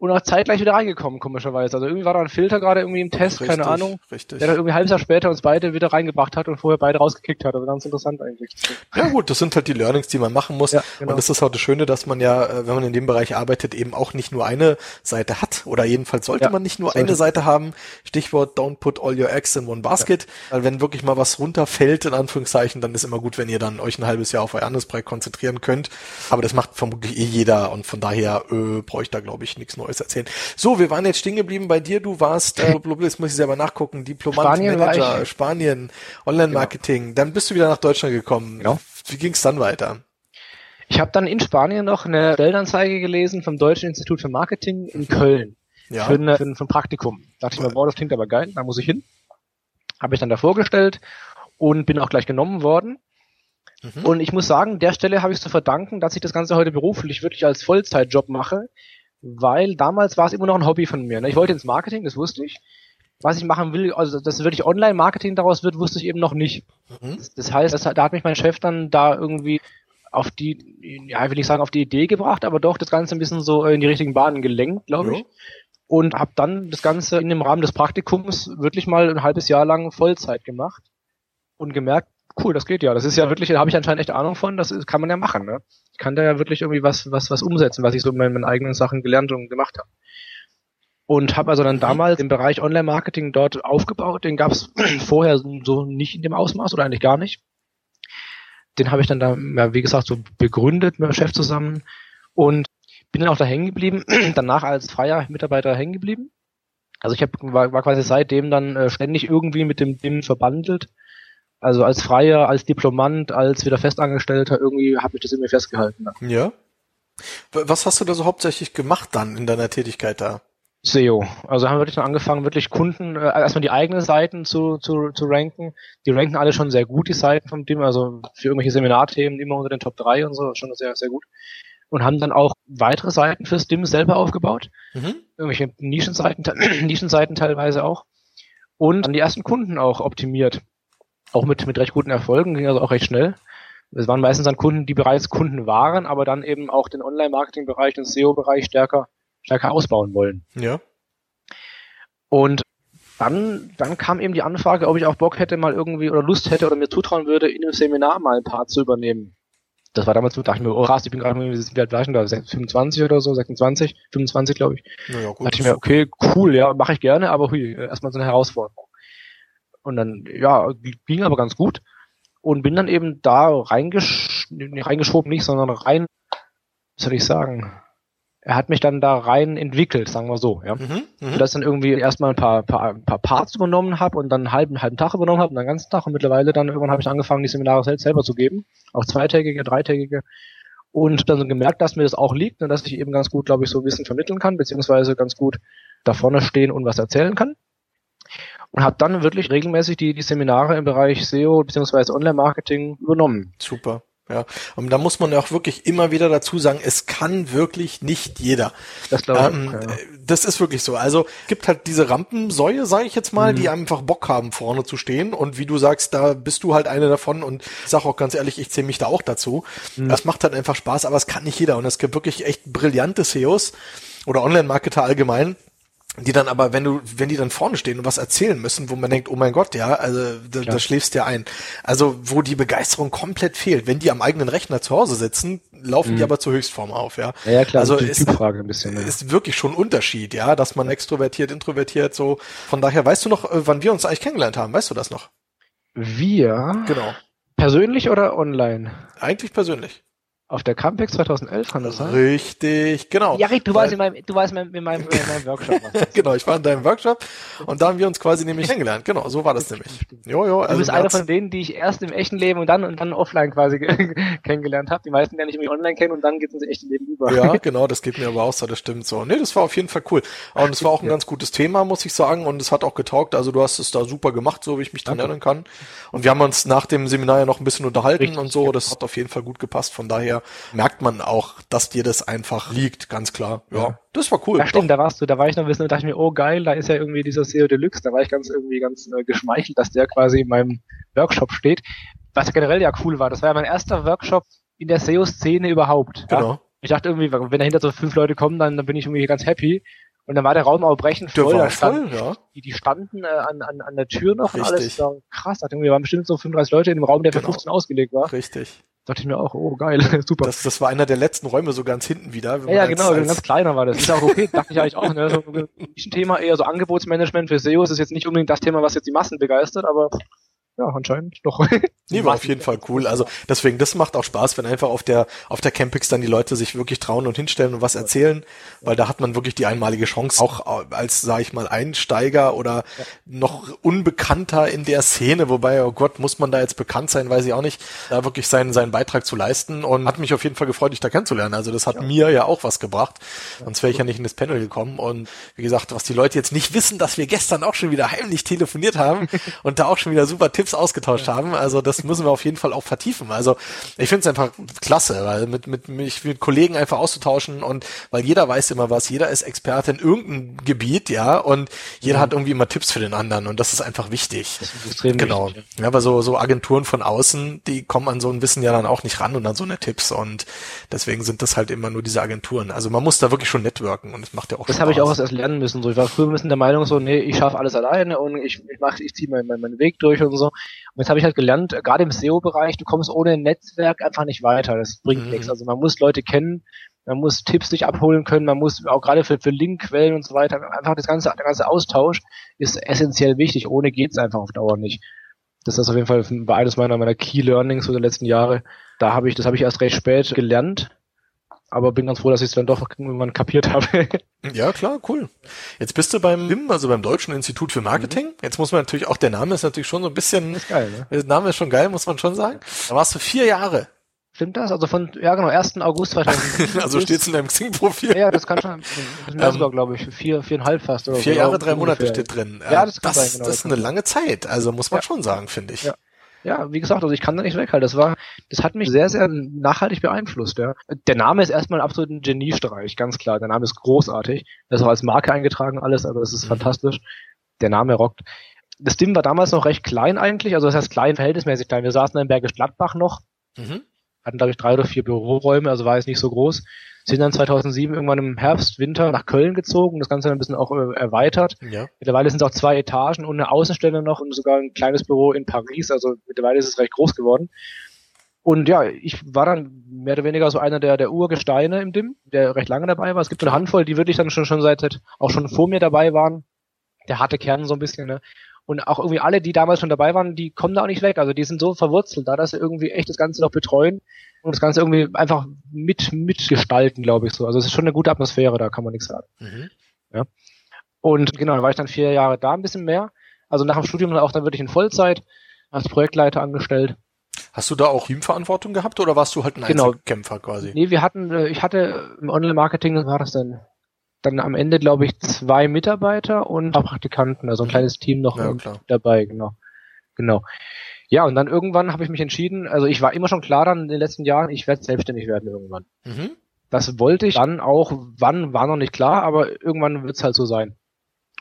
und auch zeitgleich wieder reingekommen, komischerweise. Also irgendwie war da ein Filter gerade irgendwie im Test, richtig, keine Ahnung, richtig. der dann irgendwie ein halbes Jahr später uns beide wieder reingebracht hat und vorher beide rausgekickt hat. Also ganz interessant eigentlich. Ja gut, das sind halt die Learnings, die man machen muss. Ja, genau. Und das ist auch das Schöne, dass man ja, äh, wenn man in dem Bereich arbeitet, eben auch nicht nur eine Seite hat. Oder jedenfalls sollte ja, man nicht nur sollte. eine Seite haben. Stichwort don't put all your eggs in one basket. Ja. Weil wenn wirklich mal was runterfällt, in Anführungszeichen, dann ist immer gut, wenn ihr dann euch ein halbes Jahr auf euer anderes Projekt konzentrieren könnt. Aber das macht vermutlich eh jeder und von daher äh, brauche ich da, glaube ich, nichts Neues erzählen. So, wir waren jetzt stehen geblieben bei dir. Du warst, äh, jetzt muss ich selber nachgucken, Diplomant, Spanien Manager, Spanien, Online-Marketing. Genau. Dann bist du wieder nach Deutschland gekommen. Genau. Wie ging es dann weiter? Ich habe dann in Spanien noch eine Stellenanzeige gelesen vom Deutschen Institut für Marketing in Köln. Ja. Für, eine, für, ein, für ein Praktikum. Da dachte ich mir, boah, das klingt aber geil, da muss ich hin. Habe ich dann da vorgestellt und bin auch gleich genommen worden. Mhm. Und ich muss sagen, der Stelle habe ich zu verdanken, dass ich das Ganze heute beruflich wirklich als Vollzeitjob mache, weil damals war es immer noch ein Hobby von mir. Ne? Ich wollte ins Marketing, das wusste ich. Was ich machen will, also dass wirklich Online-Marketing daraus wird, wusste ich eben noch nicht. Mhm. Das heißt, das, da hat mich mein Chef dann da irgendwie auf die, ja, will ich sagen, auf die Idee gebracht, aber doch das Ganze ein bisschen so in die richtigen Bahnen gelenkt, glaube ich. Und habe dann das Ganze in dem Rahmen des Praktikums wirklich mal ein halbes Jahr lang Vollzeit gemacht und gemerkt, cool, das geht ja. Das ist ja wirklich, da habe ich anscheinend echt Ahnung von, das kann man ja machen. Ne? Ich kann da ja wirklich irgendwie was, was, was umsetzen, was ich so in meinen, eigenen Sachen gelernt und gemacht habe. Und habe also dann mhm. damals den Bereich Online-Marketing dort aufgebaut. Den gab es vorher so nicht in dem Ausmaß oder eigentlich gar nicht. Den habe ich dann da, ja, wie gesagt, so begründet mit dem Chef zusammen und bin dann auch da hängen geblieben, danach als freier Mitarbeiter hängen geblieben. Also ich hab, war, war quasi seitdem dann äh, ständig irgendwie mit dem BIM verbandelt also als Freier, als Diplomant, als wieder Festangestellter, irgendwie habe ich das irgendwie festgehalten. Dann. Ja. Was hast du da so hauptsächlich gemacht dann in deiner Tätigkeit da? SEO. Also haben wir wirklich dann angefangen, wirklich Kunden, äh, erstmal die eigenen Seiten zu, zu, zu ranken. Die ranken alle schon sehr gut, die Seiten vom Team, also für irgendwelche Seminarthemen immer unter den Top 3 und so, schon sehr, sehr gut. Und haben dann auch weitere Seiten fürs DIM selber aufgebaut. Mhm. Irgendwelche Nischenseiten, Nischenseiten teilweise auch. Und dann die ersten Kunden auch optimiert auch mit, mit recht guten Erfolgen, ging also auch recht schnell. Es waren meistens dann Kunden, die bereits Kunden waren, aber dann eben auch den Online-Marketing-Bereich, den SEO-Bereich stärker, stärker ausbauen wollen. Ja. Und dann, dann kam eben die Anfrage, ob ich auch Bock hätte, mal irgendwie oder Lust hätte oder mir zutrauen würde, in einem Seminar mal ein Part zu übernehmen. Das war damals so, dachte ich mir, oh krass, ich bin gerade, wie alt war ich denn da? 25 oder so, 26, 25 glaube ich. Naja, gut. Da dachte ich mir, okay, cool, ja, mache ich gerne, aber hui, erstmal so eine Herausforderung. Und dann, ja, ging aber ganz gut. Und bin dann eben da reingesch reingeschoben, nicht, sondern rein, was soll ich sagen, er hat mich dann da rein entwickelt, sagen wir so, ja. Mhm, mh. Dass dann irgendwie erstmal ein paar, paar, ein paar Parts übernommen habe und dann einen halben, halben Tag übernommen habe und dann den ganzen Tag und mittlerweile dann irgendwann habe ich angefangen, die Seminare selbst selber zu geben, auch zweitägige, dreitägige und dann so gemerkt, dass mir das auch liegt und dass ich eben ganz gut, glaube ich, so Wissen vermitteln kann, beziehungsweise ganz gut da vorne stehen und was erzählen kann. Und habe dann wirklich regelmäßig die, die Seminare im Bereich SEO beziehungsweise Online-Marketing übernommen. Super. Ja, und da muss man ja auch wirklich immer wieder dazu sagen, es kann wirklich nicht jeder. Das, glaube ich, ähm, ja. das ist wirklich so. Also gibt halt diese Rampensäue, sage ich jetzt mal, mhm. die einfach Bock haben, vorne zu stehen. Und wie du sagst, da bist du halt eine davon. Und ich sage auch ganz ehrlich, ich zähle mich da auch dazu. Mhm. Das macht halt einfach Spaß, aber es kann nicht jeder. Und es gibt wirklich echt brillante SEOs oder Online-Marketer allgemein, die dann aber, wenn du, wenn die dann vorne stehen und was erzählen müssen, wo man denkt, oh mein Gott, ja, also da, da schläfst du ja ein. Also wo die Begeisterung komplett fehlt. Wenn die am eigenen Rechner zu Hause sitzen, laufen mhm. die aber zur Höchstform auf, ja. Ja, ja klar, also die ist, Typfrage ein bisschen. Ja. Ist wirklich schon ein Unterschied, ja, dass man extrovertiert, introvertiert, so. Von daher, weißt du noch, äh, wann wir uns eigentlich kennengelernt haben? Weißt du das noch? Wir? Genau. Persönlich oder online? Eigentlich persönlich. Auf der Campix 2011 kann das sein? Richtig, genau. Ja, du warst in meinem, du warst in meinem, in meinem, in meinem Workshop. genau, ich war in deinem Workshop und da haben wir uns quasi nämlich kennengelernt. Genau, so war das nämlich. Jo, jo, also du bist einer von denen, die ich erst im echten Leben und dann und dann offline quasi kennengelernt habe. Die meisten lernen ich irgendwie online kennen und dann geht es ins echte Leben über. Ja, genau, das geht mir aber auch so, das stimmt so. Nee, das war auf jeden Fall cool. Und es war auch ein ganz gutes Thema, muss ich sagen, und es hat auch getaugt. Also du hast es da super gemacht, so wie ich mich dran erinnern kann. Und wir haben uns nach dem Seminar ja noch ein bisschen unterhalten Richtig, und so. Das hat auf jeden Fall gut gepasst. Von daher merkt man auch, dass dir das einfach liegt, ganz klar. Ja, ja. das war cool. Ja, stimmt, doch. da warst du, da war ich noch ein bisschen und dachte mir, oh geil, da ist ja irgendwie dieser SEO Deluxe, da war ich ganz irgendwie ganz äh, geschmeichelt, dass der quasi in meinem Workshop steht. Was generell ja cool war, das war ja mein erster Workshop in der SEO-Szene überhaupt. Genau. Ja? Ich dachte irgendwie, wenn dahinter so fünf Leute kommen, dann, dann bin ich irgendwie ganz happy. Und dann war der Raum auch brechend voll. Der war voll, ja. Die, die standen äh, an, an, an der Tür noch Richtig. und alles. War krass. Da waren bestimmt so 35 Leute in dem Raum, der genau. für 15 ausgelegt war. Richtig dachte ich mir auch, oh geil, super. Das, das war einer der letzten Räume so ganz hinten wieder. Ja, ja genau, als, ganz kleiner war das. Ist auch okay, dachte ich eigentlich auch. Ne? So ein Thema eher so Angebotsmanagement für SEOs ist jetzt nicht unbedingt das Thema, was jetzt die Massen begeistert, aber ja, anscheinend doch. nee, war auf jeden Fall cool. Also deswegen, das macht auch Spaß, wenn einfach auf der auf der Campix dann die Leute sich wirklich trauen und hinstellen und was erzählen, weil da hat man wirklich die einmalige Chance, auch als, sage ich mal, Einsteiger oder noch Unbekannter in der Szene, wobei, oh Gott, muss man da jetzt bekannt sein, weiß ich auch nicht, da wirklich seinen, seinen Beitrag zu leisten und hat mich auf jeden Fall gefreut, dich da kennenzulernen. Also das hat ja. mir ja auch was gebracht, sonst wäre ich ja nicht in das Panel gekommen und wie gesagt, was die Leute jetzt nicht wissen, dass wir gestern auch schon wieder heimlich telefoniert haben und da auch schon wieder super Tipps ausgetauscht haben, also das müssen wir auf jeden Fall auch vertiefen. Also ich finde es einfach klasse, weil mit, mit mich mit Kollegen einfach auszutauschen und weil jeder weiß immer was, jeder ist Experte in irgendeinem Gebiet, ja, und jeder mhm. hat irgendwie immer Tipps für den anderen und das ist einfach wichtig. Das ist extrem genau. Wichtig, ja. ja, aber so, so Agenturen von außen, die kommen an so ein Wissen ja dann auch nicht ran und an so eine Tipps und deswegen sind das halt immer nur diese Agenturen. Also man muss da wirklich schon networken und das macht ja auch Das habe ich auch erst lernen müssen. So, ich war früher ein bisschen der Meinung so, nee, ich schaffe alles alleine und ich, ich mache, ich ziehe meinen mein, mein Weg durch und so. Und jetzt habe ich halt gelernt, äh, gerade im SEO-Bereich, du kommst ohne Netzwerk einfach nicht weiter. Das bringt mhm. nichts. Also man muss Leute kennen, man muss Tipps sich abholen können, man muss auch gerade für, für Linkquellen und so weiter, einfach das ganze, der ganze Austausch ist essentiell wichtig. Ohne geht's einfach auf Dauer nicht. Das ist auf jeden Fall eines meiner, meiner Key Learnings so der letzten Jahre. Da habe ich, das habe ich erst recht spät gelernt aber bin ganz froh, dass ich es dann doch irgendwann kapiert habe. ja, klar, cool. Jetzt bist du beim BIM, also beim Deutschen Institut für Marketing. Mhm. Jetzt muss man natürlich auch, der Name ist natürlich schon so ein bisschen, ist geil, ne? der Name ist schon geil, muss man schon sagen. Da warst du vier Jahre. Stimmt das? Also von, ja genau, 1. August 2000. also steht's in deinem Xing-Profil. Ja, das kann schon, das sind ähm, sogar, glaube ich, vier, viereinhalb fast. Oder vier Jahre, drei Monate steht drin. Ja, das kann das, sein, genau. Das ist eine lange Zeit, also muss man ja. schon sagen, finde ich. Ja ja, wie gesagt, also ich kann da nicht weghalten. Das war, das hat mich sehr, sehr nachhaltig beeinflusst. Ja. Der Name ist erstmal absolut ein Geniestreich, ganz klar. Der Name ist großartig. Das ist auch als Marke eingetragen alles, aber das ist mhm. fantastisch. Der Name rockt. Das Ding war damals noch recht klein eigentlich, also das heißt klein, verhältnismäßig klein. Wir saßen in Bergisch Gladbach noch, mhm. hatten glaube ich drei oder vier Büroräume, also war jetzt nicht so groß. Sind dann 2007 irgendwann im Herbst, Winter nach Köln gezogen, das Ganze dann ein bisschen auch äh, erweitert. Ja. Mittlerweile sind es auch zwei Etagen und eine Außenstelle noch und sogar ein kleines Büro in Paris, also mittlerweile ist es recht groß geworden. Und ja, ich war dann mehr oder weniger so einer der, der Urgesteine im DIM, der recht lange dabei war. Es gibt eine Handvoll, die wirklich dann schon, schon seit, auch schon vor mir dabei waren. Der harte Kern so ein bisschen, ne? Und auch irgendwie alle, die damals schon dabei waren, die kommen da auch nicht weg. Also die sind so verwurzelt da, dass sie irgendwie echt das Ganze noch betreuen das Ganze irgendwie einfach mit, mitgestalten, glaube ich so. Also es ist schon eine gute Atmosphäre, da kann man nichts sagen. Mhm. Ja. Und genau, dann war ich dann vier Jahre da, ein bisschen mehr. Also nach dem Studium auch dann wirklich in Vollzeit als Projektleiter angestellt. Hast du da auch Teamverantwortung gehabt oder warst du halt ein genau. Einzelkämpfer quasi? Nee, wir hatten, äh, ich hatte im Online-Marketing, was war das denn? Dann am Ende, glaube ich, zwei Mitarbeiter und ein paar Praktikanten, also ein kleines Team noch ja, dabei, genau. Genau. Ja, und dann irgendwann habe ich mich entschieden, also ich war immer schon klar dann in den letzten Jahren, ich werde selbstständig werden irgendwann. Mhm. Das wollte ich dann auch, wann, war noch nicht klar, aber irgendwann wird es halt so sein.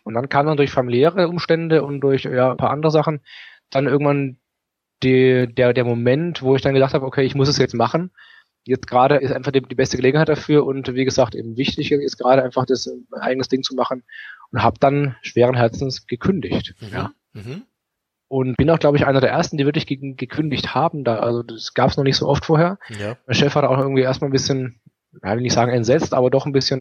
Und dann kam dann durch familiäre Umstände und durch ja, ein paar andere Sachen dann irgendwann die, der, der Moment, wo ich dann gedacht habe, okay, ich muss es jetzt machen. Jetzt gerade ist einfach die, die beste Gelegenheit dafür und wie gesagt, eben wichtig ist gerade einfach das eigenes Ding zu machen und habe dann schweren Herzens gekündigt. Mhm. Ja. Mhm. Und bin auch, glaube ich, einer der ersten, die wirklich ge gekündigt haben. Da, also das gab es noch nicht so oft vorher. Ja. Mein Chef hat auch irgendwie erstmal ein bisschen, ja, will nicht sagen entsetzt, aber doch ein bisschen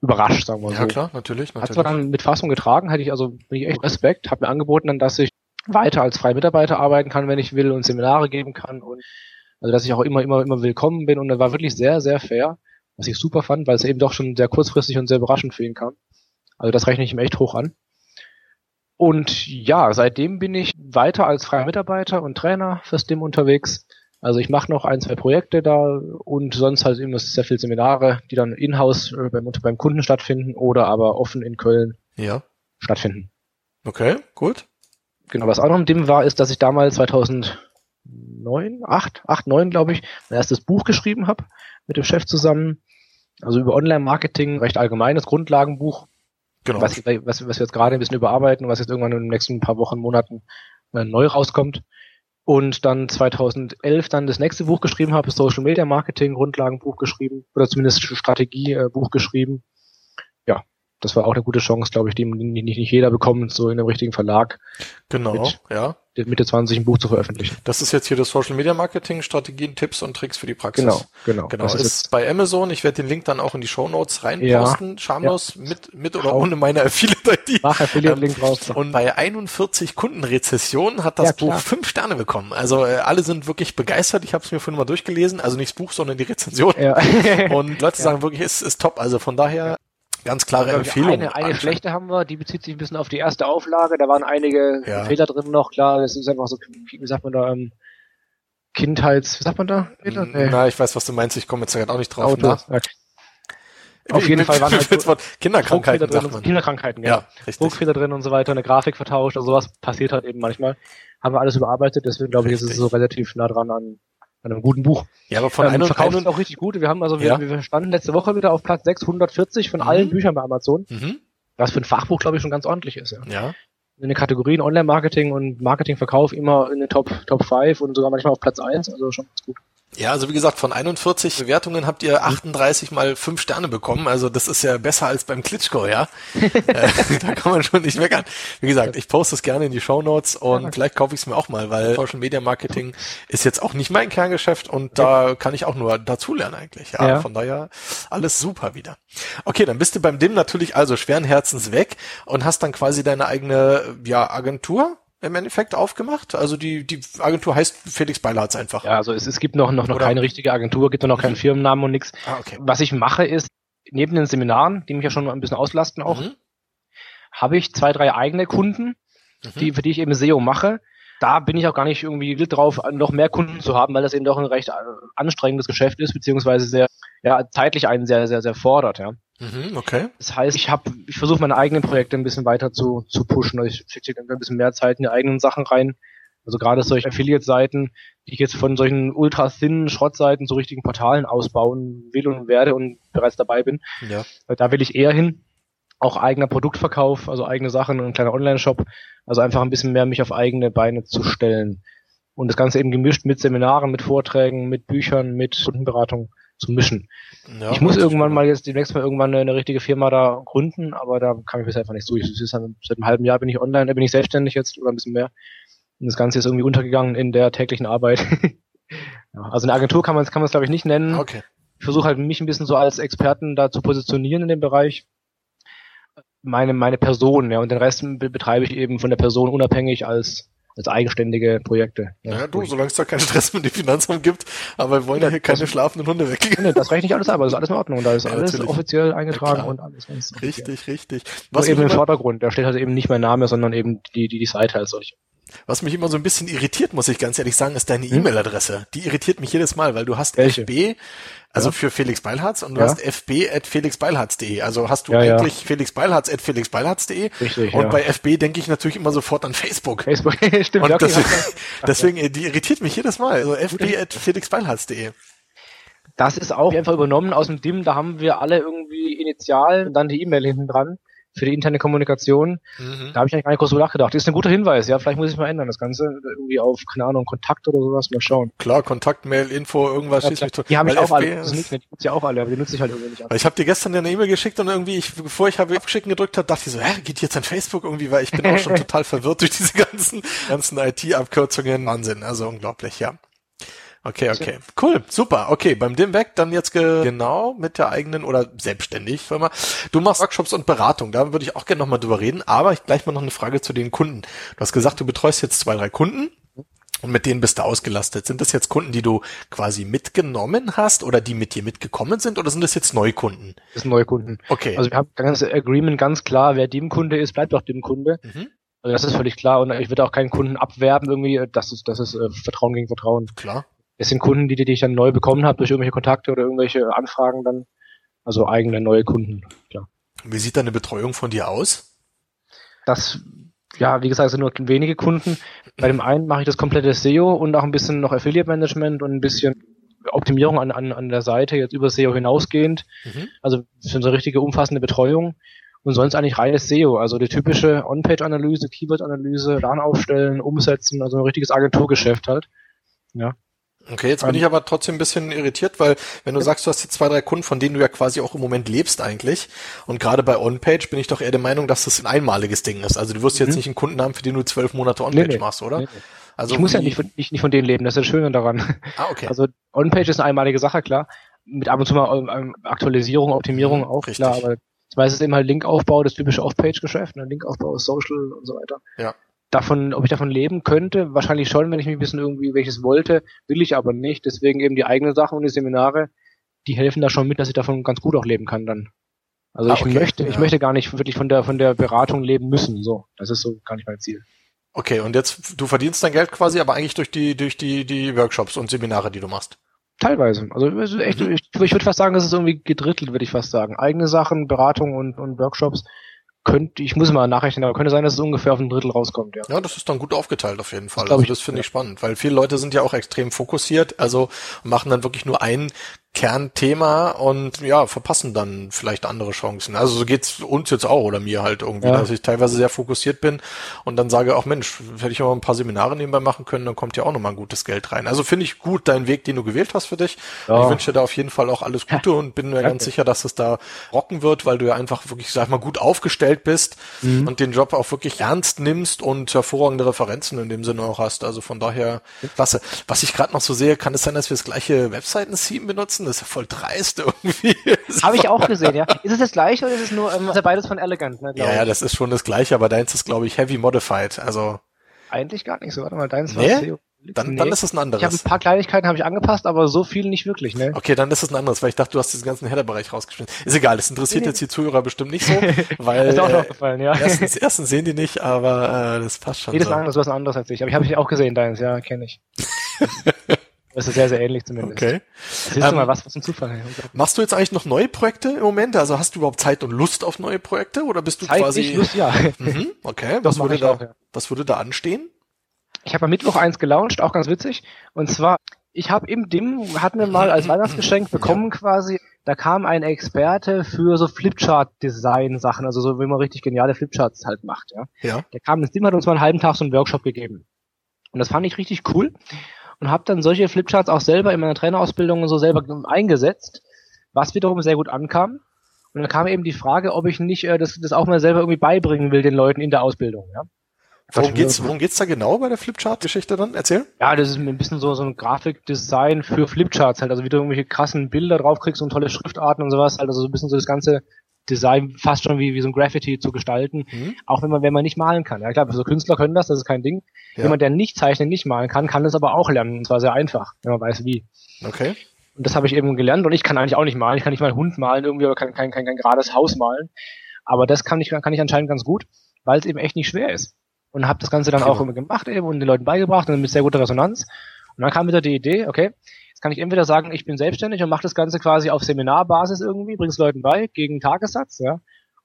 überrascht, sagen wir ja, so. Ja, klar, natürlich, natürlich. Hat zwar dann mit Fassung getragen, hätte ich also bin ich echt Respekt, habe mir angeboten dann, dass ich weiter als freie Mitarbeiter arbeiten kann, wenn ich will und Seminare geben kann und also dass ich auch immer, immer, immer willkommen bin und er war wirklich sehr, sehr fair, was ich super fand, weil es eben doch schon sehr kurzfristig und sehr überraschend für ihn kam. Also das rechne ich ihm echt hoch an. Und ja, seitdem bin ich weiter als freier Mitarbeiter und Trainer fürs DIM unterwegs. Also ich mache noch ein, zwei Projekte da und sonst halt eben sehr viele Seminare, die dann in-house äh, beim, beim Kunden stattfinden oder aber offen in Köln ja. stattfinden. Okay, gut. Genau, was auch noch ein DIM war, ist, dass ich damals 2009, 8, 8, 9 glaube ich, mein erstes Buch geschrieben habe mit dem Chef zusammen. Also über Online-Marketing, recht allgemeines Grundlagenbuch. Genau. Was, was, was wir jetzt gerade ein bisschen überarbeiten was jetzt irgendwann in den nächsten paar Wochen, Monaten äh, neu rauskommt. Und dann 2011 dann das nächste Buch geschrieben habe, Social Media Marketing Grundlagenbuch geschrieben oder zumindest Strategiebuch geschrieben. Das war auch eine gute Chance, glaube ich, die nicht, nicht jeder bekommt, so in einem richtigen Verlag. Genau, mit, ja. Mitte 20 ein Buch zu veröffentlichen. Das ist jetzt hier das Social Media Marketing, Strategien, Tipps und Tricks für die Praxis. Genau, genau. Genau, das ist, ist bei Amazon. Ich werde den Link dann auch in die Show Notes reinposten, ja, schamlos, ja. mit, mit oder ohne meine Affiliate-ID. Mach Affiliate-Link ähm, raus. Und bei 41 Kundenrezessionen hat das ja, Buch fünf Sterne bekommen. Also äh, alle sind wirklich begeistert. Ich habe es mir vorhin mal durchgelesen. Also nicht das Buch, sondern die Rezension. Und Leute sagen wirklich, es ist, ist top. Also von daher Ganz klare Empfehlung. Eine, eine schlechte haben wir, die bezieht sich ein bisschen auf die erste Auflage. Da waren einige ja. Fehler drin noch. Klar, das ist einfach so, wie sagt man da, ähm, Kindheits, wie sagt man da? Fehler? Nee. Na, ich weiß, was du meinst. Ich komme jetzt gerade auch nicht drauf. Auto. Ne? Auf jeden Fall waren halt so Kinderkrankheiten drin. Und, Kinderkrankheiten, ja. ja richtig. Druckfehler drin und so weiter, eine Grafik vertauscht, also sowas passiert halt eben manchmal. Haben wir alles überarbeitet, deswegen glaube ich, ist es so relativ nah dran an an einem guten Buch. Ja, aber von ähm, einem verkauft es auch richtig gut. Wir haben also, wir, ja. wir standen letzte Woche wieder auf Platz 640 von mhm. allen Büchern bei Amazon. Mhm. Was für ein Fachbuch, glaube ich, schon ganz ordentlich ist. Ja. ja. In den Kategorien Online-Marketing und Marketingverkauf immer in den Top, Top 5 und sogar manchmal auf Platz 1, also schon ganz gut. Ja, also wie gesagt, von 41 Bewertungen habt ihr 38 mal 5 Sterne bekommen. Also das ist ja besser als beim Klitschko, ja. Äh, da kann man schon nicht meckern. Wie gesagt, ich poste es gerne in die Show Notes und ja, vielleicht kaufe ich es mir auch mal, weil Social Media Marketing ist jetzt auch nicht mein Kerngeschäft und da kann ich auch nur dazulernen eigentlich. Ja, ja, von daher alles super wieder. Okay, dann bist du beim DIM natürlich also schweren Herzens weg und hast dann quasi deine eigene ja, Agentur im Endeffekt aufgemacht? Also die, die Agentur heißt Felix Beilatz einfach. Ja, also es, es gibt noch, noch, noch keine richtige Agentur, gibt noch keinen mhm. Firmennamen und nichts. Ah, okay. Was ich mache ist, neben den Seminaren, die mich ja schon ein bisschen auslasten auch, mhm. habe ich zwei, drei eigene Kunden, mhm. die, für die ich eben SEO mache. Da bin ich auch gar nicht irgendwie wild drauf, noch mehr Kunden zu haben, weil das eben doch ein recht äh, anstrengendes Geschäft ist, beziehungsweise sehr, ja, zeitlich einen sehr, sehr, sehr fordert, ja. Mhm, okay. Das heißt, ich habe, ich versuche meine eigenen Projekte ein bisschen weiter zu, zu pushen. Also ich schicke ein bisschen mehr Zeit in die eigenen Sachen rein. Also gerade solche Affiliate-Seiten, die ich jetzt von solchen ultra thin Schrottseiten zu richtigen Portalen ausbauen will und werde und bereits dabei bin. Ja. Da will ich eher hin. Auch eigener Produktverkauf, also eigene Sachen und ein kleiner Online-Shop. Also einfach ein bisschen mehr mich auf eigene Beine zu stellen. Und das Ganze eben gemischt mit Seminaren, mit Vorträgen, mit Büchern, mit Kundenberatung. Zu mischen. Ja, ich muss irgendwann mal jetzt demnächst mal irgendwann eine, eine, richtige Firma da gründen, aber da kam ich bisher einfach nicht durch. Seit einem halben Jahr bin ich online, da bin ich selbstständig jetzt oder ein bisschen mehr. Und das Ganze ist irgendwie untergegangen in der täglichen Arbeit. ja, also eine Agentur kann man es kann man glaube ich nicht nennen. Okay. Ich versuche halt mich ein bisschen so als Experten da zu positionieren in dem Bereich. Meine meine Person, ja, und den Rest betreibe ich eben von der Person unabhängig als als eigenständige Projekte. Ja, ja du, solange es da keinen Stress mit dem Finanzamt gibt, aber wir wollen ja, hier keine das, schlafenden Hunde weg. Nee, das rechne ich alles ab, das ist alles in Ordnung, da ist ja, alles natürlich. offiziell eingetragen ja, und alles ganz Richtig, richtig. Was eben im Vordergrund, da steht halt eben nicht mein Name, sondern eben die, die, die Seite als solche. Was mich immer so ein bisschen irritiert, muss ich ganz ehrlich sagen, ist deine hm? E-Mail-Adresse. Die irritiert mich jedes Mal, weil du hast Welche? FB, also ja. für Felix Beilharz und du ja. hast fb at felixbeilharz.de. Also hast du ja, eigentlich ja. felixbeilharz at felixbeilharz.de. Richtig, Und bei FB denke ich natürlich immer sofort an Facebook. Facebook, stimmt. Und deswegen, deswegen, die irritiert mich jedes Mal. Also fb at felixbeilharz.de. Das ist auch einfach übernommen aus dem DIM. Da haben wir alle irgendwie Initial und dann die E-Mail hinten dran für die interne Kommunikation. Mhm. Da habe ich eigentlich gar nicht groß drüber nachgedacht. Ist ein guter Hinweis, ja. Vielleicht muss ich mal ändern. Das Ganze irgendwie auf, keine Ahnung, Kontakt oder sowas. Mal schauen. Klar, Kontakt, Mail, Info, irgendwas. Ja, mich die haben ich auch alle. Das nicht die nutze ich auch alle, aber die nutze ich halt irgendwie nicht. Ab. Ich habe dir gestern eine E-Mail geschickt und irgendwie, ich, bevor ich habe abschicken gedrückt habe, dachte ich so, hä, geht jetzt an Facebook irgendwie, weil ich bin auch schon total verwirrt durch diese ganzen, ganzen IT-Abkürzungen. Wahnsinn, also unglaublich, ja. Okay, okay. Cool, super. Okay, beim Dimback dann jetzt ge genau mit der eigenen oder selbstständig Firma. Du machst Workshops und Beratung, da würde ich auch gerne nochmal drüber reden, aber ich gleich mal noch eine Frage zu den Kunden. Du hast gesagt, du betreust jetzt zwei, drei Kunden. Und mit denen bist du ausgelastet. Sind das jetzt Kunden, die du quasi mitgenommen hast oder die mit dir mitgekommen sind oder sind das jetzt Neukunden? Das sind Neukunden. Okay. Also wir haben ganz Agreement ganz klar, wer dem Kunde ist, bleibt auch dem Kunde. Mhm. Also das ist völlig klar und ich würde auch keinen Kunden abwerben irgendwie. Das ist, das ist äh, Vertrauen gegen Vertrauen. Klar. Es sind Kunden, die, die ich dann neu bekommen habe durch irgendwelche Kontakte oder irgendwelche Anfragen dann. Also eigene neue Kunden, klar. Wie sieht deine Betreuung von dir aus? Das, ja, wie gesagt, sind nur wenige Kunden. Bei dem einen mache ich das komplette SEO und auch ein bisschen noch Affiliate Management und ein bisschen Optimierung an, an, an der Seite, jetzt über SEO hinausgehend. Mhm. Also für eine richtige umfassende Betreuung. Und sonst eigentlich reines SEO, also die typische On-Page-Analyse, Keyword-Analyse, LAN aufstellen, umsetzen, also ein richtiges Agenturgeschäft halt. Ja. Okay, jetzt bin ich aber trotzdem ein bisschen irritiert, weil wenn du sagst, du hast jetzt zwei, drei Kunden, von denen du ja quasi auch im Moment lebst eigentlich, und gerade bei OnPage bin ich doch eher der Meinung, dass das ein einmaliges Ding ist. Also du wirst jetzt mhm. nicht einen Kunden haben, für den du zwölf Monate OnPage nee, nee. machst, oder? Nee, also ich muss ja nicht von, nicht, nicht von denen leben, das ist das Schöne daran. Ah, okay. Also OnPage ist eine einmalige Sache, klar. Mit ab und zu mal ähm, Aktualisierung, Optimierung mhm, auch, richtig. klar, aber meistens eben halt Linkaufbau, das typische Off-Page-Geschäft, ne? Linkaufbau, Social und so weiter. Ja davon, ob ich davon leben könnte, wahrscheinlich schon, wenn ich mich ein bisschen irgendwie welches wollte, will ich aber nicht. Deswegen eben die eigenen Sachen und die Seminare, die helfen da schon mit, dass ich davon ganz gut auch leben kann dann. Also ah, ich okay. möchte, ja. ich möchte gar nicht wirklich von der von der Beratung leben müssen. So, das ist so gar nicht mein Ziel. Okay, und jetzt du verdienst dein Geld quasi, aber eigentlich durch die durch die die Workshops und Seminare, die du machst. Teilweise. Also echt, mhm. ich, ich würde fast sagen, das ist irgendwie gedrittelt, würde ich fast sagen. Eigene Sachen, Beratung und, und Workshops könnte, ich muss mal nachrechnen, aber könnte sein, dass es ungefähr auf ein Drittel rauskommt, ja. Ja, das ist dann gut aufgeteilt auf jeden Fall. Das also das finde ich spannend, weil viele Leute sind ja auch extrem fokussiert, also machen dann wirklich nur ein Kernthema und ja, verpassen dann vielleicht andere Chancen. Also so geht's uns jetzt auch oder mir halt irgendwie, ja. dass ich teilweise sehr fokussiert bin und dann sage auch, Mensch, hätte ich auch ein paar Seminare nebenbei machen können, dann kommt ja auch nochmal ein gutes Geld rein. Also finde ich gut deinen Weg, den du gewählt hast für dich. Ja. Ich wünsche dir da auf jeden Fall auch alles Gute und bin mir Danke. ganz sicher, dass es da rocken wird, weil du ja einfach wirklich, sag mal, gut aufgestellt bist mhm. und den Job auch wirklich ernst nimmst und hervorragende Referenzen in dem Sinne auch hast. Also von daher klasse. Was ich gerade noch so sehe, kann es sein, dass wir das gleiche Webseiten-Theme benutzen? Lassen. Das ist ja voll dreist irgendwie. Habe ich auch gesehen, ja. Ist es das gleiche oder ist es nur, ähm, ist ja beides von Elegant, ne? Ja, ja, das ist schon das gleiche, aber deins ist, glaube ich, heavy modified. Also. Eigentlich gar nicht so. Warte mal, deins nee? war CEO. Dann, nee. dann ist es ein anderes. Ich habe ein paar Kleinigkeiten habe ich angepasst, aber so viel nicht wirklich, ne? Okay, dann ist es ein anderes, weil ich dachte, du hast diesen ganzen Header-Bereich rausgeschmissen. Ist egal, das interessiert jetzt die Zuhörer bestimmt nicht so, weil ist auch äh, aufgefallen, ja. erstens, erstens sehen die nicht, aber äh, das passt schon. Nee, das so. anderes, was anderes als ich. Aber ich habe ich auch gesehen, deins, ja, kenne ich. Das ist sehr, sehr ähnlich zumindest. Okay. Siehst ähm, du mal, was, was ein Zufall. Machst du jetzt eigentlich noch neue Projekte im Moment? Also hast du überhaupt Zeit und Lust auf neue Projekte oder bist du Zeit quasi... Ich Lust, ja. Mhm, okay. Was würde, da, auch, ja. was würde da anstehen? Ich habe am Mittwoch eins gelauncht, auch ganz witzig. Und zwar, ich habe im DIM, hatten wir mal als Weihnachtsgeschenk bekommen ja. quasi, da kam ein Experte für so Flipchart-Design-Sachen, also so wie man richtig geniale Flipcharts halt macht, ja. ja. Der kam ins DIM, hat uns mal einen halben Tag so einen Workshop gegeben. Und das fand ich richtig cool. Und habe dann solche Flipcharts auch selber in meiner Trainerausbildung und so selber eingesetzt, was wiederum sehr gut ankam. Und dann kam eben die Frage, ob ich nicht äh, das, das auch mal selber irgendwie beibringen will den Leuten in der Ausbildung. Ja? Worum geht's, worum geht's da genau bei der Flipchart-Geschichte dann? Erzähl. Ja, das ist ein bisschen so, so ein Grafikdesign für Flipcharts halt. Also wie du irgendwelche krassen Bilder draufkriegst und tolle Schriftarten und sowas. Halt. Also so ein bisschen so das ganze Design fast schon wie, wie so ein Graffiti zu gestalten. Mhm. Auch wenn man, wenn man nicht malen kann. Ja klar, so Künstler können das, das ist kein Ding. Ja. Jemand, der nicht zeichnen, nicht malen kann, kann das aber auch lernen. Und zwar sehr einfach, wenn man weiß wie. Okay. Und das habe ich eben gelernt und ich kann eigentlich auch nicht malen. Ich kann nicht mal einen Hund malen irgendwie oder kann kein, kein, kein gerades Haus malen. Aber das kann ich, kann ich anscheinend ganz gut, weil es eben echt nicht schwer ist und habe das Ganze dann auch immer gemacht eben und den Leuten beigebracht und mit sehr guter Resonanz. Und dann kam wieder die Idee, okay, kann ich entweder sagen, ich bin selbstständig und mache das Ganze quasi auf Seminarbasis irgendwie, bring's Leuten bei, gegen Tagessatz, ja.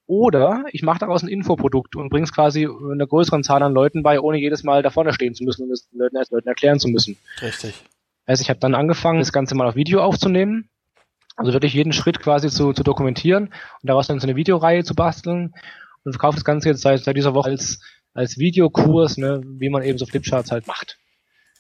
Oder ich mache daraus ein Infoprodukt und bring's quasi einer größeren Zahl an Leuten bei, ohne jedes Mal da vorne stehen zu müssen und es den Leuten, Leuten erklären zu müssen. Richtig. Also ich habe dann angefangen, das Ganze mal auf Video aufzunehmen, also wirklich jeden Schritt quasi zu, zu dokumentieren und daraus dann so eine Videoreihe zu basteln und verkaufe das Ganze jetzt seit, seit dieser Woche als als Videokurs, ne, wie man eben so Flipcharts halt macht.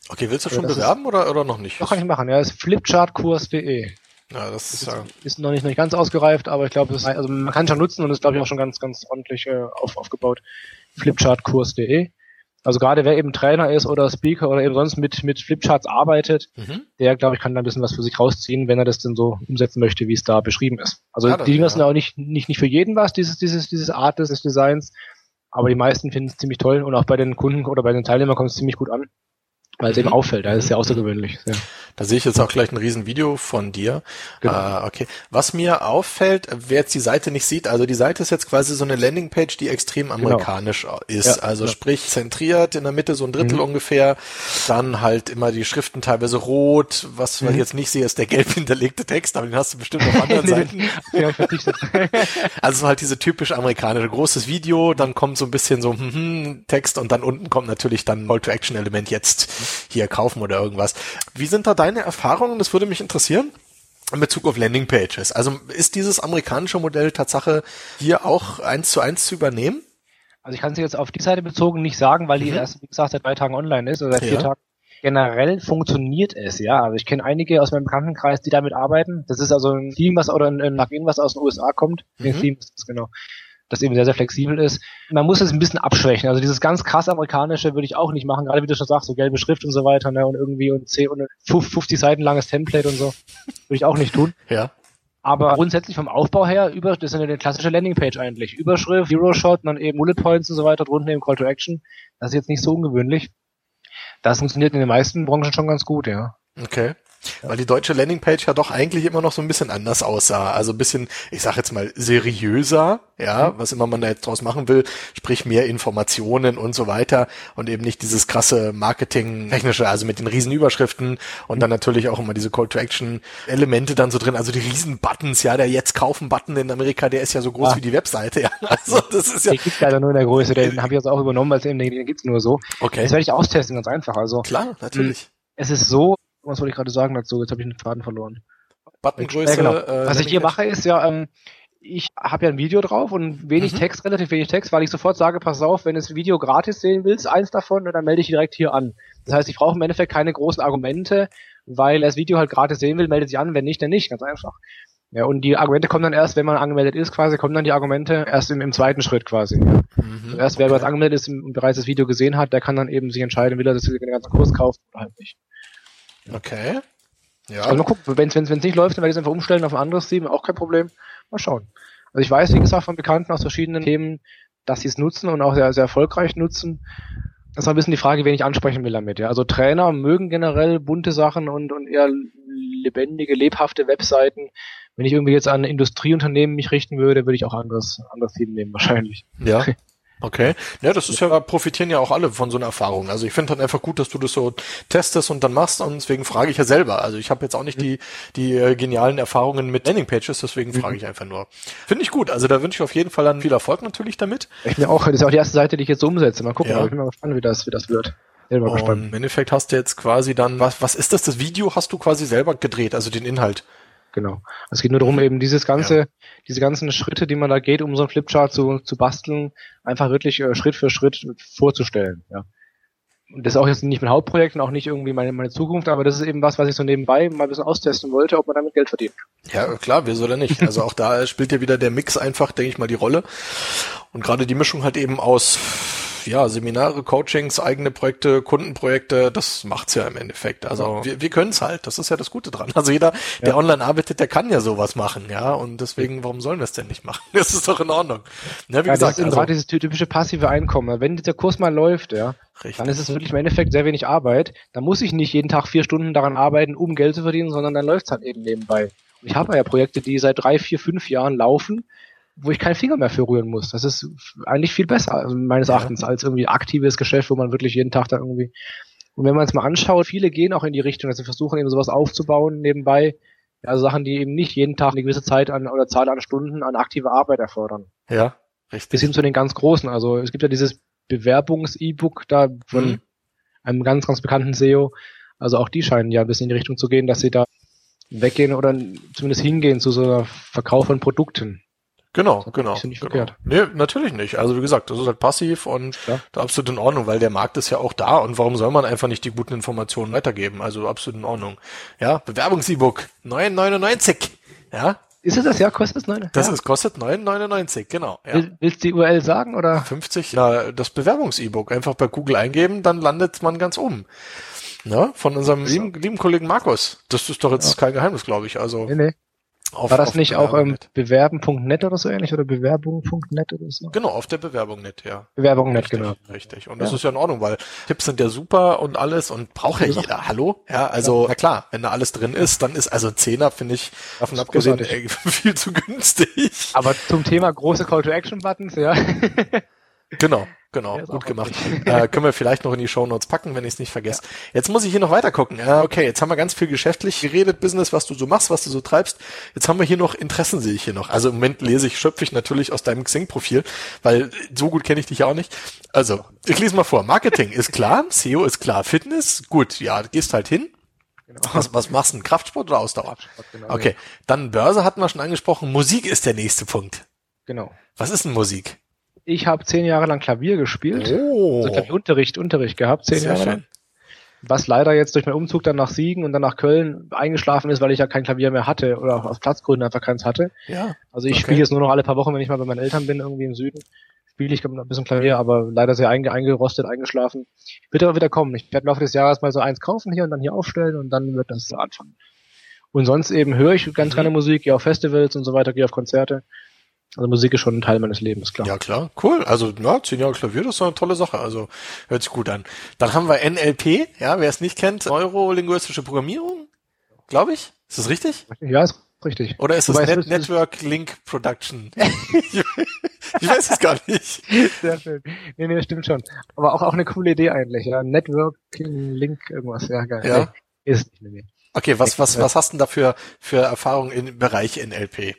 Okay, willst du schon bewerben ist, oder, oder noch nicht? Doch, kann ich machen, ja, ist flipchartkurs.de. Ja, das, ist, ja. ist noch nicht, noch nicht ganz ausgereift, aber ich glaube, also man kann schon nutzen und ist, glaube ich, auch schon ganz, ganz ordentlich äh, auf, aufgebaut. Flipchartkurs.de. Also gerade wer eben Trainer ist oder Speaker oder eben sonst mit, mit Flipcharts arbeitet, mhm. der, glaube ich, kann da ein bisschen was für sich rausziehen, wenn er das denn so umsetzen möchte, wie es da beschrieben ist. Also ja, die Dinger ja. sind auch nicht, nicht, nicht für jeden was, dieses, dieses, dieses Art des Designs. Aber die meisten finden es ziemlich toll und auch bei den Kunden oder bei den Teilnehmern kommt es ziemlich gut an weil es eben auffällt. Da ist sehr außergewöhnlich. Ja. Da sehe ich jetzt auch gleich ein Riesenvideo von dir. Genau. Uh, okay. Was mir auffällt, wer jetzt die Seite nicht sieht, also die Seite ist jetzt quasi so eine Landingpage, die extrem genau. amerikanisch genau. ist. Ja, also ja. sprich zentriert, in der Mitte so ein Drittel mhm. ungefähr. Dann halt immer die Schriften teilweise rot. Was mhm. ich jetzt nicht sehe, ist der gelb hinterlegte Text, aber den hast du bestimmt auf anderen Seiten. ja, also halt diese typisch amerikanische großes Video, dann kommt so ein bisschen so hm, hm, Text und dann unten kommt natürlich dann Call to Action Element jetzt hier kaufen oder irgendwas. Wie sind da deine Erfahrungen? Das würde mich interessieren in Bezug auf Landingpages. Also ist dieses amerikanische Modell Tatsache hier auch eins zu eins zu übernehmen? Also ich kann es jetzt auf die Seite bezogen nicht sagen, weil die mhm. erst, wie gesagt, seit drei Tagen online ist oder seit ja. vier Tagen. Generell funktioniert es, ja. Also ich kenne einige aus meinem Bekanntenkreis, die damit arbeiten. Das ist also ein Team, was oder ein, ein Plugin, was aus den USA kommt. Mhm. Theme ist das genau das eben sehr, sehr flexibel ist. Man muss es ein bisschen abschwächen. Also dieses ganz krass amerikanische würde ich auch nicht machen, gerade wie du schon sagst, so gelbe Schrift und so weiter, ne, und irgendwie und 10 und 50 Seiten langes Template und so. Würde ich auch nicht tun. Ja. Aber grundsätzlich vom Aufbau her, über, das ist eine klassische Landingpage eigentlich. Überschrift, Hero Shot, dann eben Bullet Points und so weiter, drunter eben Call to Action. Das ist jetzt nicht so ungewöhnlich. Das funktioniert in den meisten Branchen schon ganz gut, ja. Okay. Weil die deutsche Landingpage ja doch eigentlich immer noch so ein bisschen anders aussah. Also ein bisschen, ich sag jetzt mal, seriöser, ja, was immer man da jetzt draus machen will, sprich mehr Informationen und so weiter und eben nicht dieses krasse Marketing-technische, also mit den riesen Überschriften und dann natürlich auch immer diese Call-to-Action-Elemente dann so drin, also die riesen Buttons, ja, der jetzt kaufen Button in Amerika, der ist ja so groß ah. wie die Webseite, ja. Also das ist ja. Den gibt's leider nur in der Größe, den habe ich jetzt auch übernommen, weil den, den gibt's nur so. Okay. Das werde ich austesten, ganz einfach. Also klar, natürlich. Es ist so, was wollte ich gerade sagen dazu? Jetzt habe ich den Faden verloren. Buttongröße. Ja, genau. äh, was ich hier mache, ist ja, ähm, ich habe ja ein Video drauf und wenig mhm. Text, relativ wenig Text, weil ich sofort sage, pass auf, wenn du das Video gratis sehen willst, eins davon, dann melde ich direkt hier an. Das heißt, ich brauche im Endeffekt keine großen Argumente, weil er das Video halt gratis sehen will, meldet sich an, wenn nicht, dann nicht, ganz einfach. Ja, und die Argumente kommen dann erst, wenn man angemeldet ist, quasi, kommen dann die Argumente erst im, im zweiten Schritt quasi. Ja. Mhm, erst wer okay. bereits angemeldet ist und bereits das Video gesehen hat, der kann dann eben sich entscheiden, will er das den ganzen Kurs kaufen oder halt nicht. Okay. Ja. Also mal gucken, wenn es nicht läuft, dann werde ich es einfach umstellen auf ein anderes Team, auch kein Problem. Mal schauen. Also ich weiß, wie gesagt, von Bekannten aus verschiedenen Themen, dass sie es nutzen und auch sehr, sehr erfolgreich nutzen. Das ist ein bisschen die Frage, wen ich ansprechen will damit. Ja. Also Trainer mögen generell bunte Sachen und, und eher lebendige, lebhafte Webseiten. Wenn ich irgendwie jetzt an Industrieunternehmen mich richten würde, würde ich auch anderes, anderes Team nehmen, wahrscheinlich. Ja. Okay. Ja, das ist ja, profitieren ja auch alle von so einer Erfahrung. Also ich finde dann einfach gut, dass du das so testest und dann machst und deswegen frage ich ja selber. Also ich habe jetzt auch nicht die, die äh, genialen Erfahrungen mit Landingpages, deswegen frage ich einfach nur. Finde ich gut. Also da wünsche ich auf jeden Fall dann viel Erfolg natürlich damit. Ich bin auch, das ist auch die erste Seite, die ich jetzt so umsetze. Mal gucken, ja. ich bin mal gespannt, wie das, wie das wird. Im Endeffekt hast du jetzt quasi dann, was, was ist das? Das Video hast du quasi selber gedreht, also den Inhalt. Genau. Es geht nur darum, eben dieses ganze, ja. diese ganzen Schritte, die man da geht, um so einen Flipchart zu, zu basteln, einfach wirklich äh, Schritt für Schritt vorzustellen. Ja. das ist auch jetzt nicht mein Hauptprojekt und auch nicht irgendwie meine, meine Zukunft, aber das ist eben was, was ich so nebenbei mal ein bisschen austesten wollte, ob man damit Geld verdient. Ja, klar, wieso denn nicht? Also auch da spielt ja wieder der Mix einfach, denke ich mal, die Rolle. Und gerade die Mischung halt eben aus ja, Seminare, Coachings, eigene Projekte, Kundenprojekte, das macht's ja im Endeffekt. Also wir, wir können es halt, das ist ja das Gute dran. Also jeder, der online arbeitet, der kann ja sowas machen, ja. Und deswegen, warum sollen wir es denn nicht machen? Das ist doch in Ordnung. Ja, wie ja, gesagt, das ist also, dieses typische passive Einkommen. Wenn dieser Kurs mal läuft, ja, Richtig. dann ist es wirklich im Endeffekt sehr wenig Arbeit. Da muss ich nicht jeden Tag vier Stunden daran arbeiten, um Geld zu verdienen, sondern dann läuft's halt eben nebenbei. Und ich habe ja Projekte, die seit drei, vier, fünf Jahren laufen wo ich keinen Finger mehr für rühren muss. Das ist eigentlich viel besser, also meines Erachtens, als irgendwie aktives Geschäft, wo man wirklich jeden Tag da irgendwie. Und wenn man es mal anschaut, viele gehen auch in die Richtung, dass sie versuchen eben sowas aufzubauen nebenbei. Also Sachen, die eben nicht jeden Tag eine gewisse Zeit an oder Zahl an Stunden an aktive Arbeit erfordern. Ja, richtig. Bis hin zu den ganz großen. Also es gibt ja dieses Bewerbungs-E-Book da von mhm. einem ganz, ganz bekannten SEO. Also auch die scheinen ja ein bisschen in die Richtung zu gehen, dass sie da weggehen oder zumindest hingehen zu so einer Verkauf von Produkten. Genau, genau. Nicht genau. Nee, natürlich nicht. Also wie gesagt, das ist halt passiv und ja. absolut in Ordnung, weil der Markt ist ja auch da und warum soll man einfach nicht die guten Informationen weitergeben? Also absolut in Ordnung. Ja, Bewerbungs-E-Book 9,99. Ja. Ist es das? Ja, kostet es 9? Das ja. ist, kostet 9,99, genau. Ja. willst du die URL sagen oder? 50, ja, das Bewerbungs-E-Book. Einfach bei Google eingeben, dann landet man ganz oben. Ja, von unserem lieben, lieben Kollegen Markus. Das ist doch jetzt ja. kein Geheimnis, glaube ich. Also. Nee, nee. Auf, War das nicht auch ähm, bewerben.net oder so ähnlich oder bewerbung.net oder so? Genau, auf der Bewerbung.net, ja. Bewerbung.net, genau. Richtig. Und das ja. ist ja in Ordnung, weil Tipps sind ja super und alles und braucht ja jeder. Hallo? Ja, also, ja. na klar, wenn da alles drin ist, dann ist also Zehner, finde ich, davon abgesehen, ey, viel zu günstig. Aber zum Thema große Call-to-Action-Buttons, ja. genau. Genau, gut gemacht. äh, können wir vielleicht noch in die Show Notes packen, wenn ich es nicht vergesse. Ja. Jetzt muss ich hier noch weiter gucken. Äh, okay, jetzt haben wir ganz viel geschäftlich geredet, Business, was du so machst, was du so treibst. Jetzt haben wir hier noch Interessen, sehe ich hier noch. Also im Moment lese ich, schöpfe ich natürlich aus deinem Xing-Profil, weil so gut kenne ich dich ja auch nicht. Also, ich lese mal vor. Marketing ist klar, SEO ist klar, Fitness, gut, ja, gehst halt hin. Genau. Was, was machst du? Kraftsport oder Ausdauer? Kraftsport, genau, okay, ja. dann Börse hatten wir schon angesprochen. Musik ist der nächste Punkt. Genau. Was ist denn Musik? Ich habe zehn Jahre lang Klavier gespielt. Oh. Also Klavierunterricht, Unterricht gehabt, zehn Sehr Jahre schön. lang. Was leider jetzt durch meinen Umzug dann nach Siegen und dann nach Köln eingeschlafen ist, weil ich ja kein Klavier mehr hatte oder auch aus Platzgründen einfach keins hatte. Ja. Also ich okay. spiele jetzt nur noch alle paar Wochen, wenn ich mal bei meinen Eltern bin, irgendwie im Süden. Spiele ich ein bisschen Klavier, aber leider sehr einge eingerostet, eingeschlafen. Wird aber wieder kommen. Ich werde im Laufe des Jahres mal so eins kaufen hier und dann hier aufstellen und dann wird das anfangen. Und sonst eben höre ich ganz mhm. gerne Musik, gehe auf Festivals und so weiter, gehe auf Konzerte. Also Musik ist schon ein Teil meines Lebens, klar. Ja, klar. Cool. Also, ja, zehn Jahre Klavier, das ist eine tolle Sache. Also, hört sich gut an. Dann haben wir NLP, ja, wer es nicht kennt, Neurolinguistische Programmierung, glaube ich. Ist das richtig? Ja, ist richtig. Oder ist das Net Network Link Production? ich weiß es gar nicht. Sehr schön. Nee, nee, stimmt schon. Aber auch, auch eine coole Idee eigentlich, ja. Networking Link irgendwas, ja, geil. Ja. Nee, ist nicht mehr. Okay, was, was, was hast du denn da für, für Erfahrungen im Bereich NLP?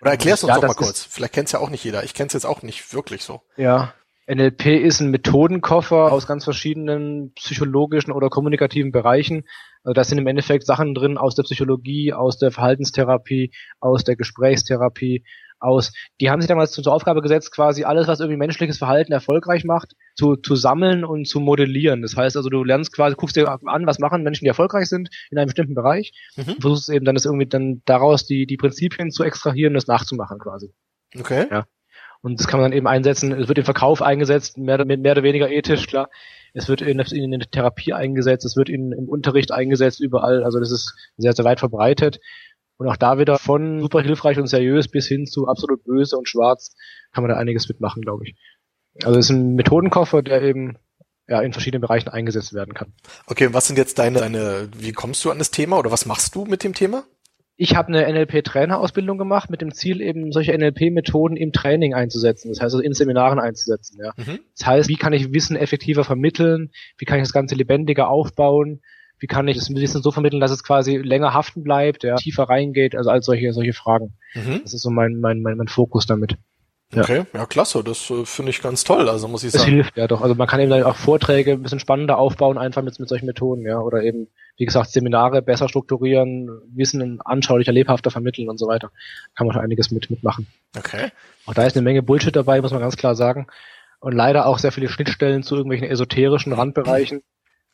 Oder erklärst uns ja, doch mal kurz. Vielleicht kennt es ja auch nicht jeder. Ich kenne es jetzt auch nicht wirklich so. Ja. NLP ist ein Methodenkoffer aus ganz verschiedenen psychologischen oder kommunikativen Bereichen. Also da sind im Endeffekt Sachen drin aus der Psychologie, aus der Verhaltenstherapie, aus der Gesprächstherapie, aus. Die haben sich damals zur Aufgabe gesetzt, quasi alles, was irgendwie menschliches Verhalten erfolgreich macht, zu, zu sammeln und zu modellieren. Das heißt also, du lernst quasi, guckst dir an, was machen Menschen, die erfolgreich sind in einem bestimmten Bereich, mhm. und versuchst eben dann das irgendwie dann daraus die, die Prinzipien zu extrahieren und das nachzumachen quasi. Okay. Ja. Und das kann man dann eben einsetzen. Es wird im Verkauf eingesetzt, mehr, mehr oder weniger ethisch, klar. Es wird in, in, in der Therapie eingesetzt, es wird in, im Unterricht eingesetzt, überall. Also das ist sehr, sehr weit verbreitet. Und auch da wieder von super hilfreich und seriös bis hin zu absolut böse und schwarz kann man da einiges mitmachen, glaube ich. Also es ist ein Methodenkoffer, der eben ja, in verschiedenen Bereichen eingesetzt werden kann. Okay, was sind jetzt deine, deine, wie kommst du an das Thema oder was machst du mit dem Thema? Ich habe eine NLP-Trainerausbildung gemacht mit dem Ziel, eben solche NLP-Methoden im Training einzusetzen, das heißt also in Seminaren einzusetzen. Ja. Mhm. Das heißt, wie kann ich Wissen effektiver vermitteln, wie kann ich das Ganze lebendiger aufbauen, wie kann ich das Wissen so vermitteln, dass es quasi länger haften bleibt, ja, tiefer reingeht, also all solche, solche Fragen. Mhm. Das ist so mein, mein, mein, mein Fokus damit. Ja. Okay, ja klasse, das äh, finde ich ganz toll, also muss ich das sagen. Das hilft, ja doch. Also man kann eben dann auch Vorträge ein bisschen spannender aufbauen, einfach mit, mit solchen Methoden, ja. Oder eben, wie gesagt, Seminare besser strukturieren, Wissen anschaulicher, lebhafter vermitteln und so weiter. Kann man schon einiges mit mitmachen. Okay. Auch da ist eine Menge Bullshit dabei, muss man ganz klar sagen. und leider auch sehr viele Schnittstellen zu irgendwelchen esoterischen Randbereichen,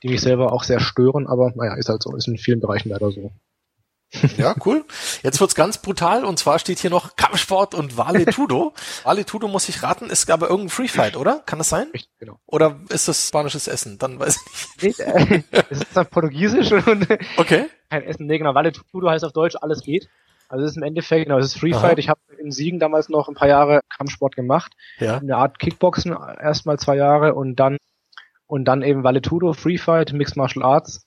die mich selber auch sehr stören, aber naja, ist halt so, ist in vielen Bereichen leider so. Ja, cool. Jetzt wird's ganz brutal und zwar steht hier noch Kampfsport und Vale Tudo. Vale Tudo muss ich raten, ist aber irgendein Free Fight, oder? Kann das sein? Richtig, genau. Oder ist das spanisches Essen? Dann weiß ich nicht. Äh, es ist dann portugiesisch und okay. kein Essen. Nee, genau. Vale Tudo heißt auf Deutsch alles geht. Also es ist im Endeffekt, genau, es ist Free Fight. Aha. Ich habe in Siegen damals noch ein paar Jahre Kampfsport gemacht. Ja. Eine Art Kickboxen erstmal zwei Jahre und dann und dann eben Valetudo, Free Fight, Mixed Martial Arts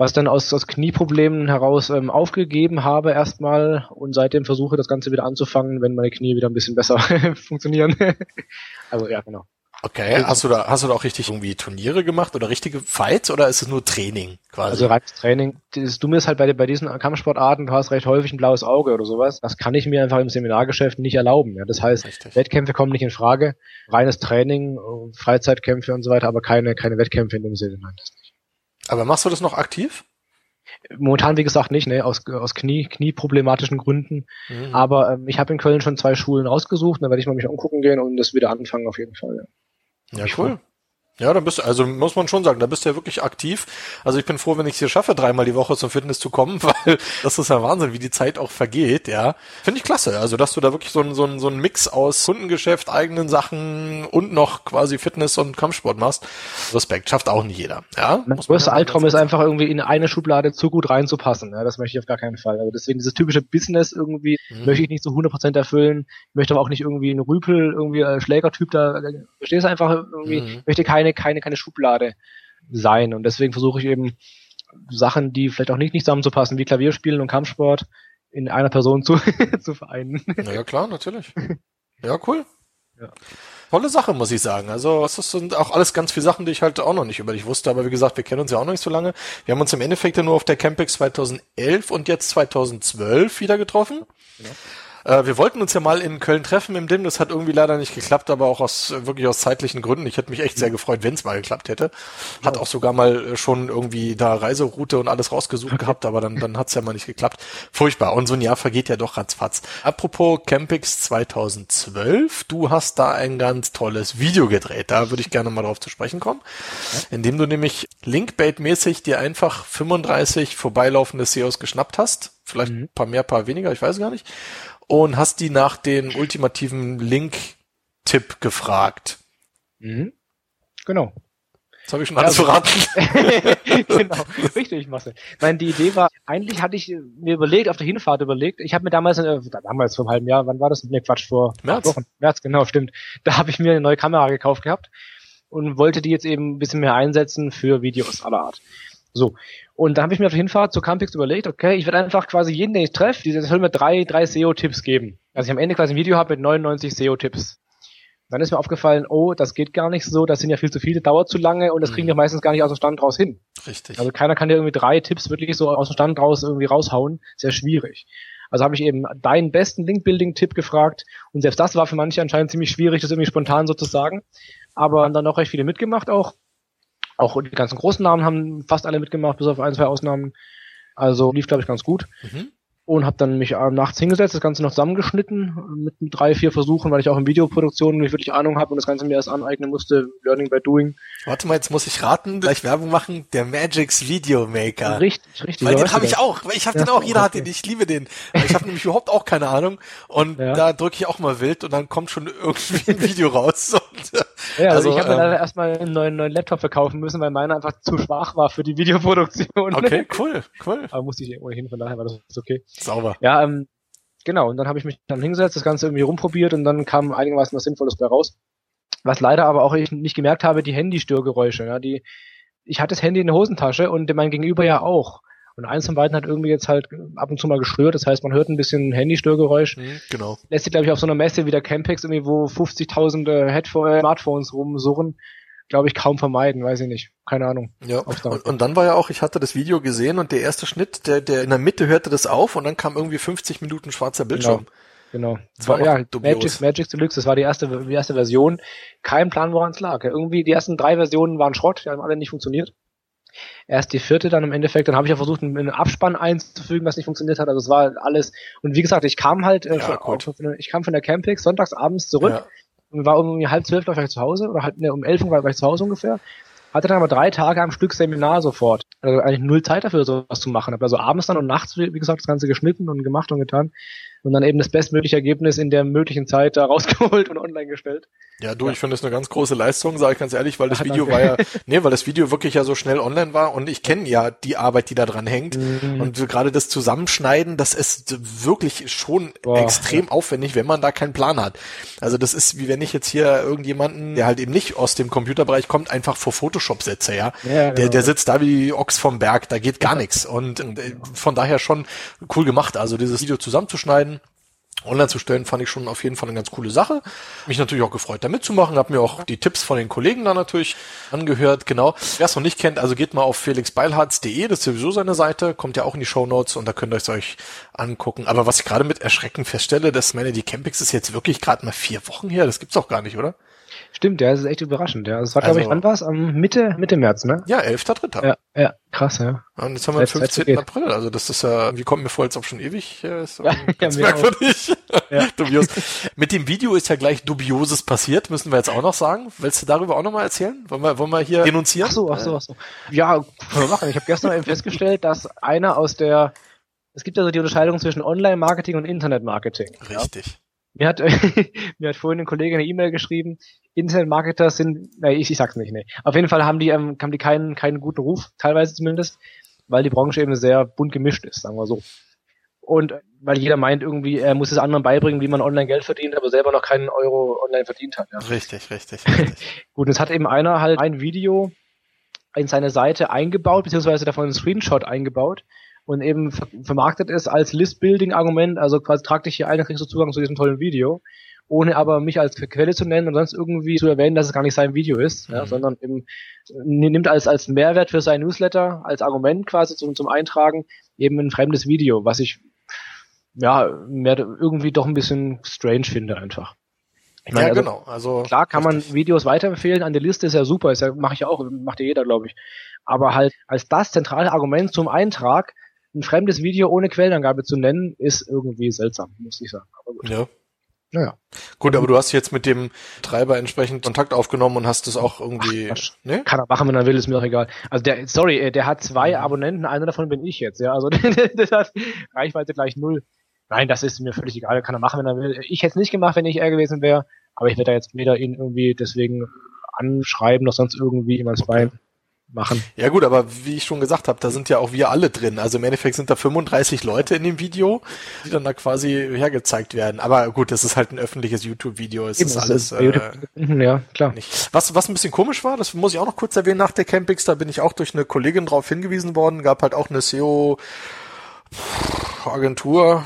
was dann aus, aus Knieproblemen heraus ähm, aufgegeben habe erstmal und seitdem versuche das Ganze wieder anzufangen, wenn meine Knie wieder ein bisschen besser funktionieren. also ja, genau. Okay, hast du da hast du da auch richtig irgendwie Turniere gemacht oder richtige Fights oder ist es nur Training quasi? Also reines Training. Das Dumme ist halt bei, bei diesen Kampfsportarten, du hast recht häufig ein blaues Auge oder sowas. Das kann ich mir einfach im Seminargeschäft nicht erlauben. Ja. Das heißt, richtig. Wettkämpfe kommen nicht in Frage. Reines Training, Freizeitkämpfe und so weiter, aber keine, keine Wettkämpfe in dem Sinne. Nein, das nicht. Aber machst du das noch aktiv? Momentan, wie gesagt, nicht, ne, aus, aus Knie, knieproblematischen Gründen. Mhm. Aber ähm, ich habe in Köln schon zwei Schulen ausgesucht, da werde ich mal mich umgucken gehen und das wieder anfangen auf jeden Fall. Ja, ja cool. Ja, dann bist du, also muss man schon sagen, da bist du ja wirklich aktiv. Also ich bin froh, wenn ich es hier schaffe, dreimal die Woche zum Fitness zu kommen, weil das ist ja Wahnsinn, wie die Zeit auch vergeht, ja. Finde ich klasse. Also, dass du da wirklich so ein, so ein, so ein Mix aus Kundengeschäft, eigenen Sachen und noch quasi Fitness und Kampfsport machst. Respekt, schafft auch nicht jeder, ja. Mein größter Albtraum ist einfach irgendwie in eine Schublade zu gut reinzupassen, ja. Das möchte ich auf gar keinen Fall. Also deswegen dieses typische Business irgendwie mhm. möchte ich nicht zu 100% erfüllen. Ich möchte aber auch nicht irgendwie ein Rüpel, irgendwie ein Schlägertyp da, verstehst du einfach irgendwie, mhm. möchte keine, keine, keine Schublade sein. Und deswegen versuche ich eben Sachen, die vielleicht auch nicht, nicht zusammenzupassen, wie Klavierspielen und Kampfsport, in einer Person zu, zu vereinen. Ja, klar, natürlich. Ja, cool. Ja. Tolle Sache, muss ich sagen. Also, das sind auch alles ganz viele Sachen, die ich halt auch noch nicht über dich wusste. Aber wie gesagt, wir kennen uns ja auch noch nicht so lange. Wir haben uns im Endeffekt ja nur auf der Campix 2011 und jetzt 2012 wieder getroffen. Genau. Äh, wir wollten uns ja mal in Köln treffen im DIM, das hat irgendwie leider nicht geklappt, aber auch aus wirklich aus zeitlichen Gründen. Ich hätte mich echt sehr gefreut, wenn es mal geklappt hätte. Hat auch sogar mal äh, schon irgendwie da Reiseroute und alles rausgesucht gehabt, aber dann, dann hat's ja mal nicht geklappt. Furchtbar. Und so ein Jahr vergeht ja doch ratzfatz. Apropos Campix 2012, du hast da ein ganz tolles Video gedreht. Da würde ich gerne mal drauf zu sprechen kommen. Indem du nämlich Linkbait-mäßig dir einfach 35 vorbeilaufende SEOs geschnappt hast. Vielleicht mhm. paar mehr, paar weniger, ich weiß gar nicht und hast die nach den ultimativen Link-Tipp gefragt. Mhm. Genau. Das habe ich schon alles ja, verraten. genau, richtig, Marcel. Nein, die Idee war, eigentlich hatte ich mir überlegt, auf der Hinfahrt überlegt, ich habe mir damals, äh, damals vor einem halben Jahr, wann war das? Ne, Quatsch, vor März. Wochen. März, genau, stimmt. Da habe ich mir eine neue Kamera gekauft gehabt und wollte die jetzt eben ein bisschen mehr einsetzen für Videos aller Art. So. Und da habe ich mir auf der Hinfahrt zu Campix überlegt, okay, ich werde einfach quasi jeden, den ich treffe, die soll mir drei, drei SEO-Tipps geben. Also ich am Ende quasi ein Video habe mit 99 SEO-Tipps. Dann ist mir aufgefallen, oh, das geht gar nicht so, das sind ja viel zu viele, dauert zu lange und das kriegen wir mhm. meistens gar nicht aus dem Stand raus hin. Richtig. Also keiner kann dir irgendwie drei Tipps wirklich so aus dem Stand raus irgendwie raushauen. Sehr schwierig. Also habe ich eben deinen besten Link-Building-Tipp gefragt und selbst das war für manche anscheinend ziemlich schwierig, das irgendwie spontan so zu sagen. Aber haben dann auch recht viele mitgemacht auch. Auch die ganzen großen Namen haben fast alle mitgemacht, bis auf ein, zwei Ausnahmen. Also lief, glaube ich, ganz gut. Mhm und habe dann mich ähm, nachts hingesetzt, das Ganze noch zusammengeschnitten mit drei, vier Versuchen, weil ich auch in Videoproduktion nicht wirklich Ahnung habe und das Ganze mir erst aneignen musste, Learning by Doing. Warte mal, jetzt muss ich raten, gleich Werbung machen, der Magix Video Maker. Richtig, richtig. Weil den habe ich auch, weil ich habe ja, den auch, jeder okay. hat den, ich liebe den. Ich habe nämlich überhaupt auch keine Ahnung und ja. da drücke ich auch mal wild und dann kommt schon irgendwie ein Video raus. Und, ja, also, also ich habe ähm, mir erstmal einen neuen, neuen Laptop verkaufen müssen, weil meiner einfach zu schwach war für die Videoproduktion. Okay, cool, cool. Aber musste ich ohnehin, von daher war das okay. Sauber. Ja, ähm, genau. Und dann habe ich mich dann hingesetzt, das Ganze irgendwie rumprobiert und dann kam einigermaßen was Sinnvolles bei raus. Was leider aber auch ich nicht gemerkt habe, die Handy-Störgeräusche. Ja, die, ich hatte das Handy in der Hosentasche und mein Gegenüber ja auch. Und eins von beiden hat irgendwie jetzt halt ab und zu mal gestört. Das heißt, man hört ein bisschen Handy-Störgeräusch. Mhm, genau. Lässt sich, glaube ich, auf so einer Messe wie der Campex irgendwie, wo 50.000 äh, Smartphones rumsurren, glaube ich, kaum vermeiden, weiß ich nicht. Keine Ahnung. Ja. Und, und, dann war ja auch, ich hatte das Video gesehen und der erste Schnitt, der, der in der Mitte hörte das auf und dann kam irgendwie 50 Minuten schwarzer Bildschirm. Genau. Genau. Das war, ja, Magic, Magic Deluxe, das war die erste, die erste Version. Kein Plan, woran es lag. Irgendwie die ersten drei Versionen waren Schrott, die haben alle nicht funktioniert. Erst die vierte dann im Endeffekt, dann habe ich ja versucht, einen Abspann einzufügen, was nicht funktioniert hat. Also es war alles. Und wie gesagt, ich kam halt, äh, ja, von, ich kam von der Campix sonntags abends zurück. Ja und war um halb zwölf war ich zu Hause oder halt, ne, um elf Uhr war ich zu Hause ungefähr. Hatte dann aber drei Tage am Stück Seminar sofort. Also eigentlich null Zeit dafür, sowas zu machen. Hab also abends dann und nachts, wie gesagt, das Ganze geschnitten und gemacht und getan und dann eben das bestmögliche Ergebnis in der möglichen Zeit da rausgeholt und online gestellt. Ja, du, ja. ich finde das eine ganz große Leistung, sage ich ganz ehrlich, weil das Ach, Video war ja, nee, weil das Video wirklich ja so schnell online war und ich kenne ja die Arbeit, die da dran hängt mhm. und gerade das Zusammenschneiden, das ist wirklich schon Boah, extrem ja. aufwendig, wenn man da keinen Plan hat. Also das ist wie wenn ich jetzt hier irgendjemanden, der halt eben nicht aus dem Computerbereich kommt, einfach vor Photoshop setze, ja. ja genau. der, der sitzt da wie Ochs vom Berg, da geht gar nichts und äh, von daher schon cool gemacht, also dieses Video zusammenzuschneiden online zu stellen, fand ich schon auf jeden Fall eine ganz coole Sache. Mich natürlich auch gefreut, da mitzumachen. Hab mir auch die Tipps von den Kollegen da natürlich angehört. Genau. Wer es noch nicht kennt, also geht mal auf felixbeilharz.de, das ist sowieso seine Seite, kommt ja auch in die Show Notes und da könnt ihr es euch angucken. Aber was ich gerade mit Erschrecken feststelle, dass meine die Campings ist jetzt wirklich gerade mal vier Wochen her. Das gibt's auch gar nicht, oder? Stimmt, ja, das ist echt überraschend. Ja. Das war, also, glaube ich, wann war es? Am Mitte, Mitte März, ne? Ja, 11.3. Ja, ja, krass, ja. Und jetzt haben wir den 15. April, also das ist ja, wie kommt mir vor, als ob schon ewig äh, ist. Ja, ganz ja, merkwürdig. Ja. Dubios. Mit dem Video ist ja gleich Dubioses passiert, müssen wir jetzt auch noch sagen. Willst du darüber auch noch mal erzählen? Wollen wir, wollen wir hier denunzieren? Ach so, ach so, ach so. Ja, können wir machen. Ich habe gestern eben festgestellt, dass einer aus der, es gibt also die Unterscheidung zwischen Online-Marketing und Internet-Marketing. Richtig. Ja? Mir hat, mir hat vorhin ein Kollege eine E-Mail geschrieben, Internet-Marketer sind, nee, ich, ich sag's nicht, nee. Auf jeden Fall haben die, ähm, haben die keinen, keinen guten Ruf, teilweise zumindest, weil die Branche eben sehr bunt gemischt ist, sagen wir so. Und weil jeder meint irgendwie, er muss es anderen beibringen, wie man online Geld verdient, aber selber noch keinen Euro online verdient hat. Ja. Richtig, richtig, richtig. Gut, es hat eben einer halt ein Video in seine Seite eingebaut, beziehungsweise davon einen Screenshot eingebaut und eben vermarktet es als List-Building-Argument, also quasi trag dich hier ein, dann kriegst du Zugang zu diesem tollen Video ohne aber mich als Quelle zu nennen und sonst irgendwie zu erwähnen, dass es gar nicht sein Video ist, mhm. ja, sondern eben nimmt als, als Mehrwert für sein Newsletter, als Argument quasi zum, zum Eintragen eben ein fremdes Video, was ich ja mehr irgendwie doch ein bisschen strange finde einfach. Ich meine, ja, also, genau. Also klar kann man Videos weiterempfehlen, an der Liste ist ja super, ist ja, mache ich ja auch, macht ja jeder, glaube ich. Aber halt als das zentrale Argument zum Eintrag ein fremdes Video ohne Quellenangabe zu nennen, ist irgendwie seltsam, muss ich sagen. Aber gut. Ja. Naja. Gut, aber du hast jetzt mit dem Treiber entsprechend Kontakt aufgenommen und hast es auch irgendwie. Ach, ne? Kann er machen, wenn er will, ist mir doch egal. Also der, sorry, äh, der hat zwei mhm. Abonnenten, einer davon bin ich jetzt, ja. Also das hat Reichweite gleich null. Nein, das ist mir völlig egal, kann er machen, wenn er will. Ich hätte es nicht gemacht, wenn ich er gewesen wäre, aber ich werde da jetzt weder ihn irgendwie deswegen anschreiben, noch sonst irgendwie ihm ans Bein machen. Ja gut, aber wie ich schon gesagt habe, da sind ja auch wir alle drin. Also im Endeffekt sind da 35 Leute in dem Video, die dann da quasi hergezeigt werden. Aber gut, das ist halt ein öffentliches YouTube-Video. Es Eben, ist alles. Ist äh, ja, klar. Nicht. Was, was ein bisschen komisch war, das muss ich auch noch kurz erwähnen nach der Campix, da bin ich auch durch eine Kollegin drauf hingewiesen worden, gab halt auch eine SEO Agentur,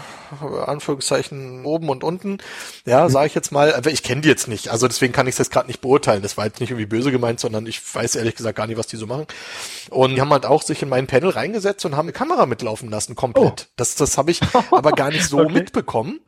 Anführungszeichen oben und unten, ja, sage ich jetzt mal, aber ich kenne die jetzt nicht, also deswegen kann ich das gerade nicht beurteilen. Das war jetzt nicht irgendwie böse gemeint, sondern ich weiß ehrlich gesagt gar nicht, was die so machen. Und die haben halt auch sich in mein Panel reingesetzt und haben eine Kamera mitlaufen lassen, komplett. Oh. Das, das habe ich aber gar nicht so okay. mitbekommen.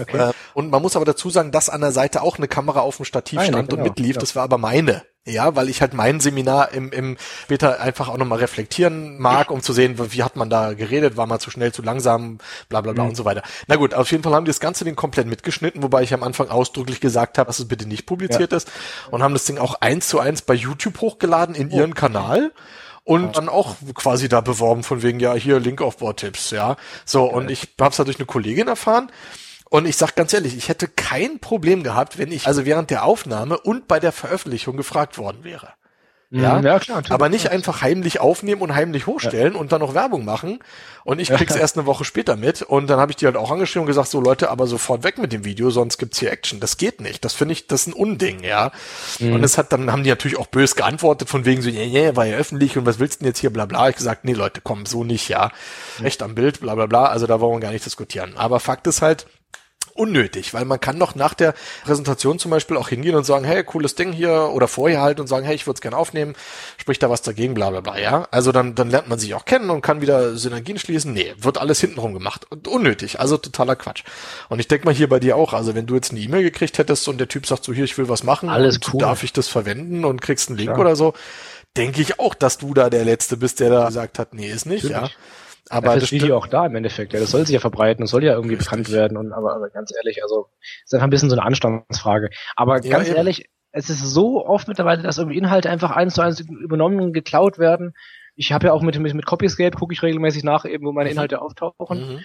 Okay. Äh, und man muss aber dazu sagen, dass an der Seite auch eine Kamera auf dem Stativ Eine, stand genau, und mitlief. Genau. Das war aber meine. Ja, weil ich halt mein Seminar im, im später einfach auch nochmal reflektieren mag, um zu sehen, wie hat man da geredet, war man zu schnell, zu langsam, bla bla bla mhm. und so weiter. Na gut, auf jeden Fall haben die das ganze Ding komplett mitgeschnitten, wobei ich am Anfang ausdrücklich gesagt habe, dass es bitte nicht publiziert ja. ist und haben das Ding auch eins zu eins bei YouTube hochgeladen in oh. ihren Kanal und dann auch quasi da beworben von wegen, ja, hier Linkaufbautipps, ja. So, und ich habe es durch eine Kollegin erfahren und ich sag ganz ehrlich, ich hätte kein Problem gehabt, wenn ich also während der Aufnahme und bei der Veröffentlichung gefragt worden wäre. Mhm. Ja, ja klar. Aber nicht einfach heimlich aufnehmen und heimlich hochstellen ja. und dann noch Werbung machen. Und ich krieg's ja. erst eine Woche später mit. Und dann habe ich die halt auch angeschrieben und gesagt, so Leute, aber sofort weg mit dem Video, sonst gibt's hier Action. Das geht nicht. Das finde ich, das ist ein Unding, ja. Mhm. Und es hat, dann haben die natürlich auch bös geantwortet, von wegen so, ja, yeah, war ja öffentlich und was willst du denn jetzt hier, bla bla. Ich gesagt, nee, Leute, komm, so nicht, ja. Mhm. Recht am Bild, bla bla bla. Also da wollen wir gar nicht diskutieren. Aber Fakt ist halt, unnötig, weil man kann noch nach der Präsentation zum Beispiel auch hingehen und sagen, hey, cooles Ding hier oder vorher halt und sagen, hey, ich würde es gerne aufnehmen, spricht da was dagegen, bla bla bla, ja. Also dann, dann lernt man sich auch kennen und kann wieder Synergien schließen. Nee, wird alles hintenrum gemacht. Und unnötig, also totaler Quatsch. Und ich denke mal hier bei dir auch, also wenn du jetzt eine E-Mail gekriegt hättest und der Typ sagt so, hier, ich will was machen, alles cool. darf ich das verwenden und kriegst einen Link ja. oder so, denke ich auch, dass du da der Letzte bist, der da gesagt hat, nee, ist nicht, Natürlich. ja. Aber das Video auch da im Endeffekt. Ja, das soll sich ja verbreiten, das soll ja irgendwie bekannt werden. Und aber, aber ganz ehrlich, also ist einfach ein bisschen so eine Anstandsfrage. Aber ja, ganz eben. ehrlich, es ist so oft mittlerweile, dass irgendwie Inhalte einfach eins zu eins übernommen und geklaut werden. Ich habe ja auch mit, mit, mit Copyscape, gucke ich regelmäßig nach, eben wo meine mhm. Inhalte auftauchen. Mhm.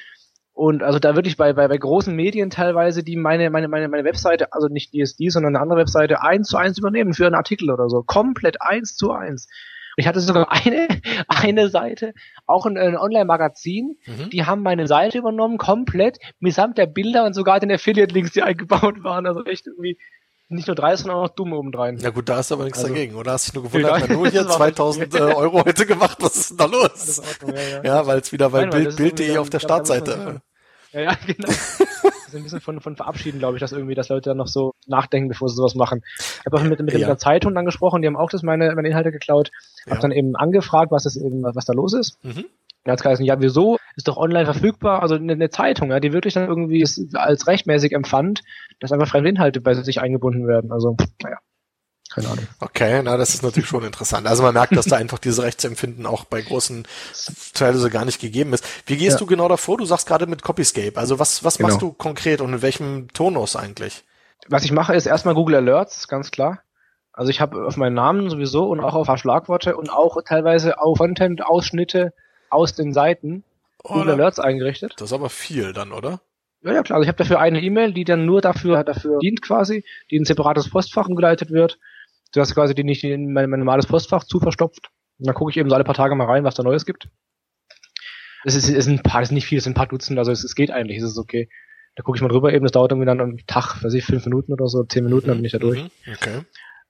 Und also da wirklich bei, bei, bei großen Medien teilweise, die meine, meine, meine, meine Webseite, also nicht DSD, sondern eine andere Webseite, eins zu eins übernehmen für einen Artikel oder so. Komplett eins zu eins. Ich hatte sogar eine, eine Seite, auch ein, ein Online-Magazin, mhm. die haben meine Seite übernommen, komplett, mitsamt der Bilder und sogar den Affiliate-Links, die eingebaut waren. Also echt irgendwie nicht nur dreist, sondern auch noch dumm obendrein. Ja gut, da ist aber nichts also, dagegen, oder? Hast dich nur gewundert, ja, nur hier 2000 äh, Euro heute gemacht, was ist denn da los? Ordnung, ja, ja. ja weil es wieder, weil Bild.de Bild auf der Startseite. Ja, ja, genau. Ein bisschen von, von verabschieden, glaube ich, dass irgendwie, dass Leute dann noch so nachdenken, bevor sie sowas machen. Ich habe auch mit, mit, ja. mit der Zeitung dann gesprochen, die haben auch das meine, meine Inhalte geklaut. Ja. Hab dann eben angefragt, was das eben, was da los ist. Mhm. Da hat geheißen, ja, wieso? Ist doch online verfügbar. Also eine, eine Zeitung, ja, die wirklich dann irgendwie als rechtmäßig empfand, dass einfach fremde Inhalte bei sich eingebunden werden. Also, naja. Keine Ahnung. Okay, na, das ist natürlich schon interessant. Also man merkt, dass da einfach dieses Rechtsempfinden auch bei großen teilweise gar nicht gegeben ist. Wie gehst ja. du genau davor? Du sagst gerade mit Copyscape. Also was, was genau. machst du konkret und in welchem Tonus eigentlich? Was ich mache, ist erstmal Google Alerts, ganz klar. Also ich habe auf meinen Namen sowieso und auch auf paar Schlagworte und auch teilweise auf Content-Ausschnitte aus den Seiten Google Alerts eingerichtet. Das ist aber viel dann, oder? Ja, ja klar. Also ich habe dafür eine E-Mail, die dann nur dafür, dafür dient quasi, die in ein separates Postfach umgeleitet wird, sodass quasi die nicht in mein, mein normales Postfach zu verstopft. Und dann gucke ich eben so alle paar Tage mal rein, was da Neues gibt. Es ist, es ist ein paar, das ist nicht viel, es sind ein paar Dutzend, also es, es geht eigentlich, es ist okay. Da gucke ich mal drüber eben, das dauert irgendwie dann am Tag, weiß ich, fünf Minuten oder so, zehn Minuten, dann bin ich da durch. Mhm, okay.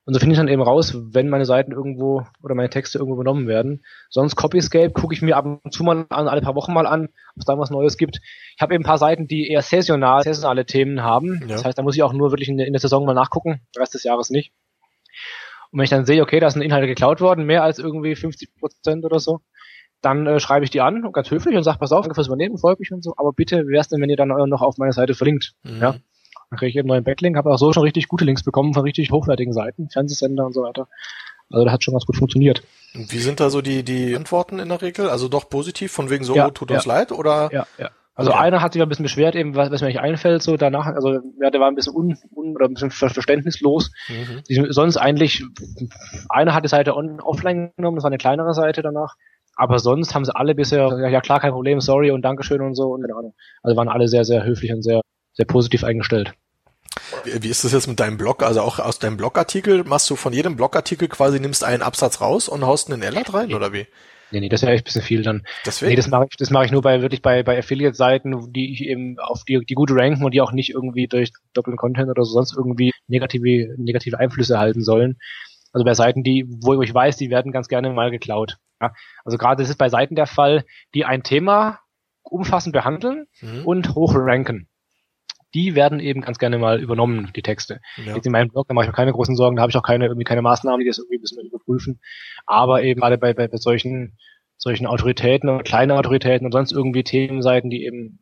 Und so finde ich dann eben raus, wenn meine Seiten irgendwo oder meine Texte irgendwo übernommen werden. Sonst Copyscape gucke ich mir ab und zu mal an, alle paar Wochen mal an, ob es da was Neues gibt. Ich habe eben ein paar Seiten, die eher saisonal, saisonale Themen haben. Ja. Das heißt, da muss ich auch nur wirklich in der, in der Saison mal nachgucken, den Rest des Jahres nicht. Und wenn ich dann sehe, okay, da sind Inhalte geklaut worden, mehr als irgendwie 50 Prozent oder so, dann äh, schreibe ich die an, ganz höflich und sage, pass auf, danke fürs Übernehmen, folge mich und so, aber bitte, wie wär's denn, wenn ihr dann noch auf meine Seite verlinkt? Mhm. Ja. Dann kriege ich eben einen neuen Backlink, habe auch so schon richtig gute Links bekommen von richtig hochwertigen Seiten, Fernsehsender und so weiter. Also das hat schon ganz gut funktioniert. Und wie sind da so die, die Antworten in der Regel? Also doch positiv, von wegen so, ja, tut uns leid, oder? Ja, ja. Also okay. einer hat sich ein bisschen beschwert, eben, was, was mir nicht einfällt, so danach, also ja, der war ein bisschen un, un oder ein bisschen verständnislos. Mhm. Die, sonst eigentlich, einer hat die Seite on, offline genommen, das war eine kleinere Seite danach. Aber sonst haben sie alle bisher, ja, ja klar, kein Problem, sorry und Dankeschön und so und keine Ahnung. Also waren alle sehr, sehr höflich und sehr sehr positiv eingestellt. Wie ist das jetzt mit deinem Blog? Also auch aus deinem Blogartikel machst du von jedem Blogartikel quasi nimmst einen Absatz raus und haust einen Alert rein oder wie? Nee, nee, das wäre echt ein bisschen viel dann. Deswegen? Nee, das mache ich, das mache ich nur bei wirklich bei, bei Affiliate-Seiten, die ich eben auf die, die gute ranken und die auch nicht irgendwie durch doppelten Content oder so sonst irgendwie negative, negative Einflüsse erhalten sollen. Also bei Seiten, die, wo ich weiß, die werden ganz gerne mal geklaut. Ja, also gerade das ist bei Seiten der Fall, die ein Thema umfassend behandeln mhm. und hoch ranken die werden eben ganz gerne mal übernommen, die Texte. Ja. Jetzt in meinem Blog, da mache ich auch keine großen Sorgen, da habe ich auch keine, irgendwie keine Maßnahmen, die das irgendwie ein bisschen überprüfen. Aber eben gerade bei, bei, bei solchen, solchen Autoritäten oder kleinen Autoritäten und sonst irgendwie Themenseiten, die eben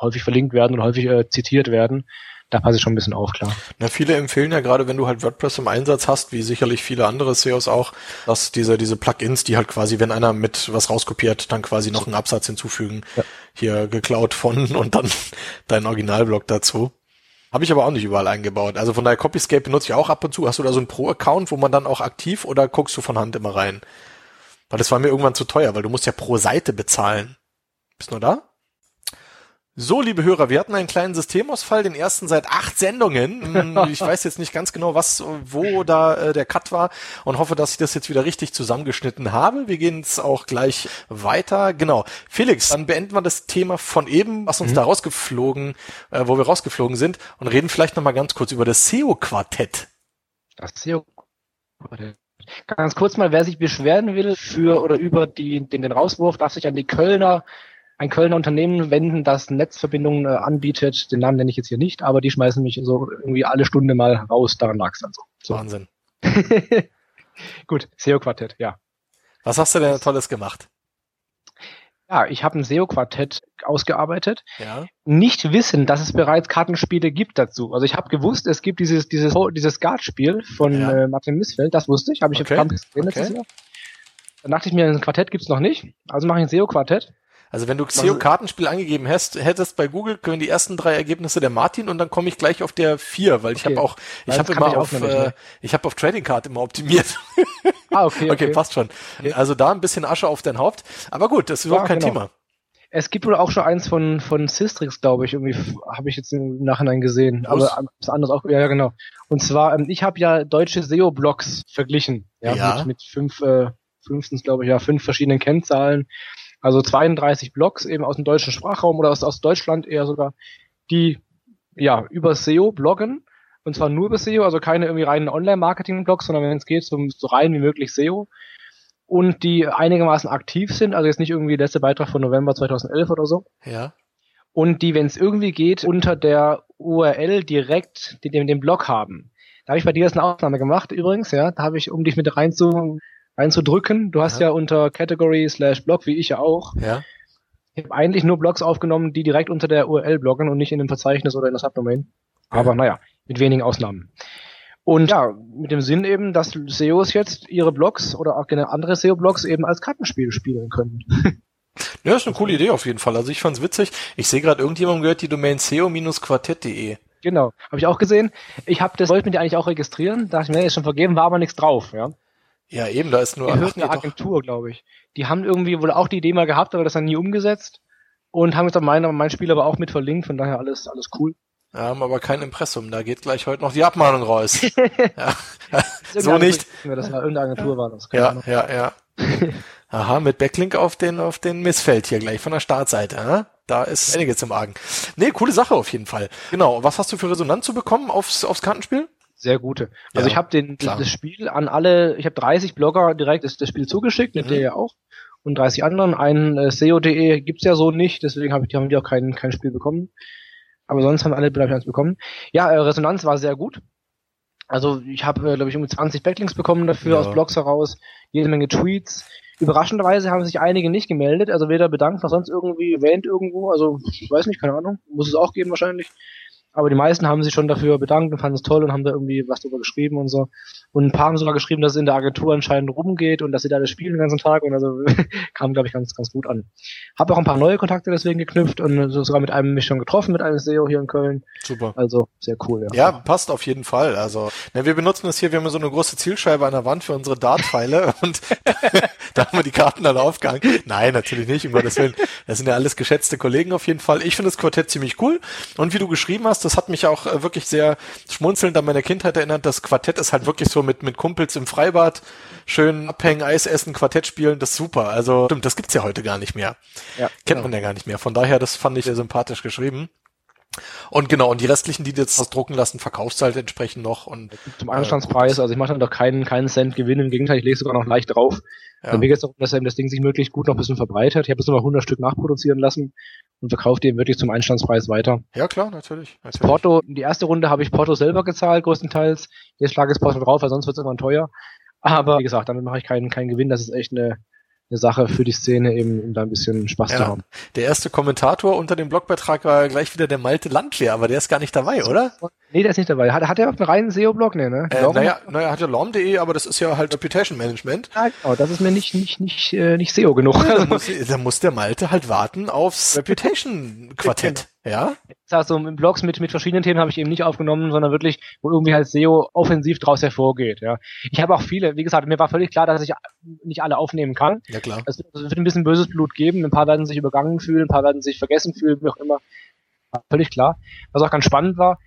häufig verlinkt werden und häufig äh, zitiert werden, da passe ich schon ein bisschen auf, klar. Na, viele empfehlen ja gerade, wenn du halt WordPress im Einsatz hast, wie sicherlich viele andere SEOs auch, dass diese, diese Plugins, die halt quasi, wenn einer mit was rauskopiert, dann quasi noch einen Absatz hinzufügen, ja. hier geklaut von und dann dein Originalblog dazu. Habe ich aber auch nicht überall eingebaut. Also von daher Copyscape benutze ich auch ab und zu. Hast du da so einen Pro-Account, wo man dann auch aktiv oder guckst du von Hand immer rein? Weil das war mir irgendwann zu teuer, weil du musst ja pro Seite bezahlen. Bist du noch da? So, liebe Hörer, wir hatten einen kleinen Systemausfall, den ersten seit acht Sendungen. Hm, ich weiß jetzt nicht ganz genau, was, wo da äh, der Cut war und hoffe, dass ich das jetzt wieder richtig zusammengeschnitten habe. Wir gehen jetzt auch gleich weiter. Genau. Felix, dann beenden wir das Thema von eben, was uns mhm. da rausgeflogen, äh, wo wir rausgeflogen sind und reden vielleicht nochmal ganz kurz über das SEO-Quartett. Das SEO-Quartett. Ganz kurz mal, wer sich beschweren will für oder über die, den, den Rauswurf, darf sich an die Kölner ein Kölner Unternehmen wenden, das Netzverbindungen äh, anbietet. Den Namen nenne ich jetzt hier nicht, aber die schmeißen mich so irgendwie alle Stunde mal raus. Daran lag es dann so. Wahnsinn. Gut, SEO-Quartett, ja. Was hast du denn Tolles gemacht? Ja, ich habe ein SEO-Quartett ausgearbeitet. Ja. Nicht wissen, dass es bereits Kartenspiele gibt dazu. Also ich habe gewusst, es gibt dieses dieses dieses Guard-Spiel von ja. äh, Martin Missfeld. Das wusste ich, habe ich okay. jetzt gesehen okay. letztes Jahr. Dann dachte ich mir, ein Quartett gibt's noch nicht. Also mache ich ein SEO-Quartett. Also wenn du SEO-Kartenspiel angegeben hast, hättest bei Google können die ersten drei Ergebnisse der Martin und dann komme ich gleich auf der vier, weil ich okay. habe auch, ich habe immer auf, äh, ne? ich habe auf Trading Card immer optimiert. Ah, okay, okay. okay, passt schon. Also da ein bisschen Asche auf dein Haupt. Aber gut, das ist überhaupt ja, kein genau. Thema. Es gibt wohl auch schon eins von von Systrix, glaube ich, irgendwie habe ich jetzt im Nachhinein gesehen. Was? Aber das andere auch, ja, ja genau. Und zwar, ähm, ich habe ja deutsche SEO-Blogs verglichen, ja, ja. Mit, mit fünf, äh, fünftens glaube ich, ja, fünf verschiedenen Kennzahlen also 32 Blogs eben aus dem deutschen Sprachraum oder aus, aus Deutschland eher sogar, die ja über SEO bloggen. Und zwar nur über SEO, also keine irgendwie reinen Online-Marketing-Blogs, sondern wenn es geht, so, so rein wie möglich SEO. Und die einigermaßen aktiv sind, also jetzt nicht irgendwie der letzte Beitrag von November 2011 oder so. Ja. Und die, wenn es irgendwie geht, unter der URL direkt den, den Blog haben. Da habe ich bei dir jetzt eine Aufnahme gemacht übrigens, ja. Da habe ich, um dich mit rein zu einzudrücken. Du hast ja, ja unter Category slash Blog, wie ich ja auch. Ja. Ich habe eigentlich nur Blogs aufgenommen, die direkt unter der URL bloggen und nicht in dem Verzeichnis oder in der Subdomain. Aber ja. naja, mit wenigen Ausnahmen. Und ja, mit dem Sinn eben, dass SEOs jetzt ihre Blogs oder auch gerne andere SEO-Blogs eben als Kartenspiel spielen können. Ja, ist eine coole Idee auf jeden Fall. Also ich fand's witzig. Ich sehe gerade, irgendjemandem gehört die Domain seo-quartett.de. Genau, habe ich auch gesehen. Ich habe das wollte mir eigentlich auch registrieren, dachte mir, ist schon vergeben, war aber nichts drauf, ja. Ja, eben, da ist nur eine Agentur, glaube ich. Die haben irgendwie wohl auch die Idee mal gehabt, aber das dann nie umgesetzt und haben jetzt auch mein, mein Spiel aber auch mit verlinkt, von daher alles, alles cool. Ja, haben aber kein Impressum, da geht gleich heute noch die Abmahnung raus. ja. so nicht. Das war irgendeine Agentur war das. Ja, Ahnung. ja, ja. Aha, mit Backlink auf den, auf den Missfeld hier gleich von der Startseite. Äh? Da ist einiges im Argen. Nee, coole Sache auf jeden Fall. Genau. Was hast du für Resonanz zu bekommen aufs, aufs Kartenspiel? Sehr gute. Also ja, ich habe den klar. das Spiel an alle, ich habe 30 Blogger direkt das, das Spiel zugeschickt, mit mhm. der ja auch und 30 anderen. Einen äh, SEO.de gibt's ja so nicht, deswegen hab ich, die haben die auch kein kein Spiel bekommen. Aber sonst haben alle glaube ich eins bekommen. Ja, äh, Resonanz war sehr gut. Also ich habe äh, glaube ich um 20 Backlinks bekommen dafür ja. aus Blogs heraus, jede Menge Tweets. Überraschenderweise haben sich einige nicht gemeldet, also weder bedankt noch sonst irgendwie erwähnt irgendwo. Also ich weiß nicht, keine Ahnung, muss es auch geben wahrscheinlich. Aber die meisten haben sich schon dafür bedankt und fanden es toll und haben da irgendwie was drüber geschrieben und so. Und ein paar haben sogar geschrieben, dass es in der Agentur anscheinend rumgeht und dass sie da das spielen den ganzen Tag und also kam, glaube ich, ganz, ganz gut an. Habe auch ein paar neue Kontakte deswegen geknüpft und sogar mit einem mich schon getroffen, mit einem SEO hier in Köln. Super. Also sehr cool, ja. Ja, passt auf jeden Fall. Also, ne, wir benutzen das hier, wir haben so eine große Zielscheibe an der Wand für unsere Dartpfeile und da haben wir die Karten dann aufgehangen. Nein, natürlich nicht, um Gottes Willen. Das sind ja alles geschätzte Kollegen auf jeden Fall. Ich finde das Quartett ziemlich cool. Und wie du geschrieben hast, das hat mich auch äh, wirklich sehr schmunzelnd an meine Kindheit erinnert. Das Quartett ist halt wirklich so mit, mit Kumpels im Freibad schön abhängen, Eis essen, Quartett spielen, das ist super. Also stimmt, das gibt's ja heute gar nicht mehr. Ja, Kennt genau. man ja gar nicht mehr. Von daher, das fand ich sehr sympathisch geschrieben. Und genau, und die restlichen, die du jetzt drucken lassen, verkaufst du halt entsprechend noch. Und, Zum Anstandspreis, äh, also ich mache dann doch keinen, keinen Cent Gewinn, im Gegenteil, ich lege sogar noch leicht drauf. Ja. Mir geht es darum, dass das Ding sich möglichst gut noch ein bisschen verbreitet. Ich habe es nur noch 100 Stück nachproduzieren lassen und verkauft eben wirklich zum Einstandspreis weiter. Ja, klar, natürlich. natürlich. Porto, die erste Runde habe ich Porto selber gezahlt, größtenteils. Jetzt schlage ich Porto drauf, weil sonst wird es irgendwann teuer. Aber wie gesagt, damit mache ich keinen, keinen Gewinn. Das ist echt eine, eine Sache für die Szene, eben um da ein bisschen Spaß ja. zu haben. Der erste Kommentator unter dem Blogbeitrag war gleich wieder der Malte Landwehr, aber der ist gar nicht dabei, oder? Nee, der ist nicht dabei. Hat, hat er auch einen reinen SEO-Blog? Nee, ne? Äh, naja, naja, hat er lom.de, aber das ist ja halt Reputation Management. Ja, genau, das ist mir nicht, nicht, nicht, äh, nicht SEO genug. Ja, da, muss, da muss der Malte halt warten aufs Reputation-Quartett. Ja? Also mit Blogs mit, mit verschiedenen Themen habe ich eben nicht aufgenommen, sondern wirklich, wo irgendwie halt SEO offensiv draus hervorgeht. Ja. Ich habe auch viele, wie gesagt, mir war völlig klar, dass ich nicht alle aufnehmen kann. Ja klar. Es, es wird ein bisschen böses Blut geben, ein paar werden sich übergangen fühlen, ein paar werden sich vergessen fühlen, wie auch immer. War völlig klar. Was auch ganz spannend war,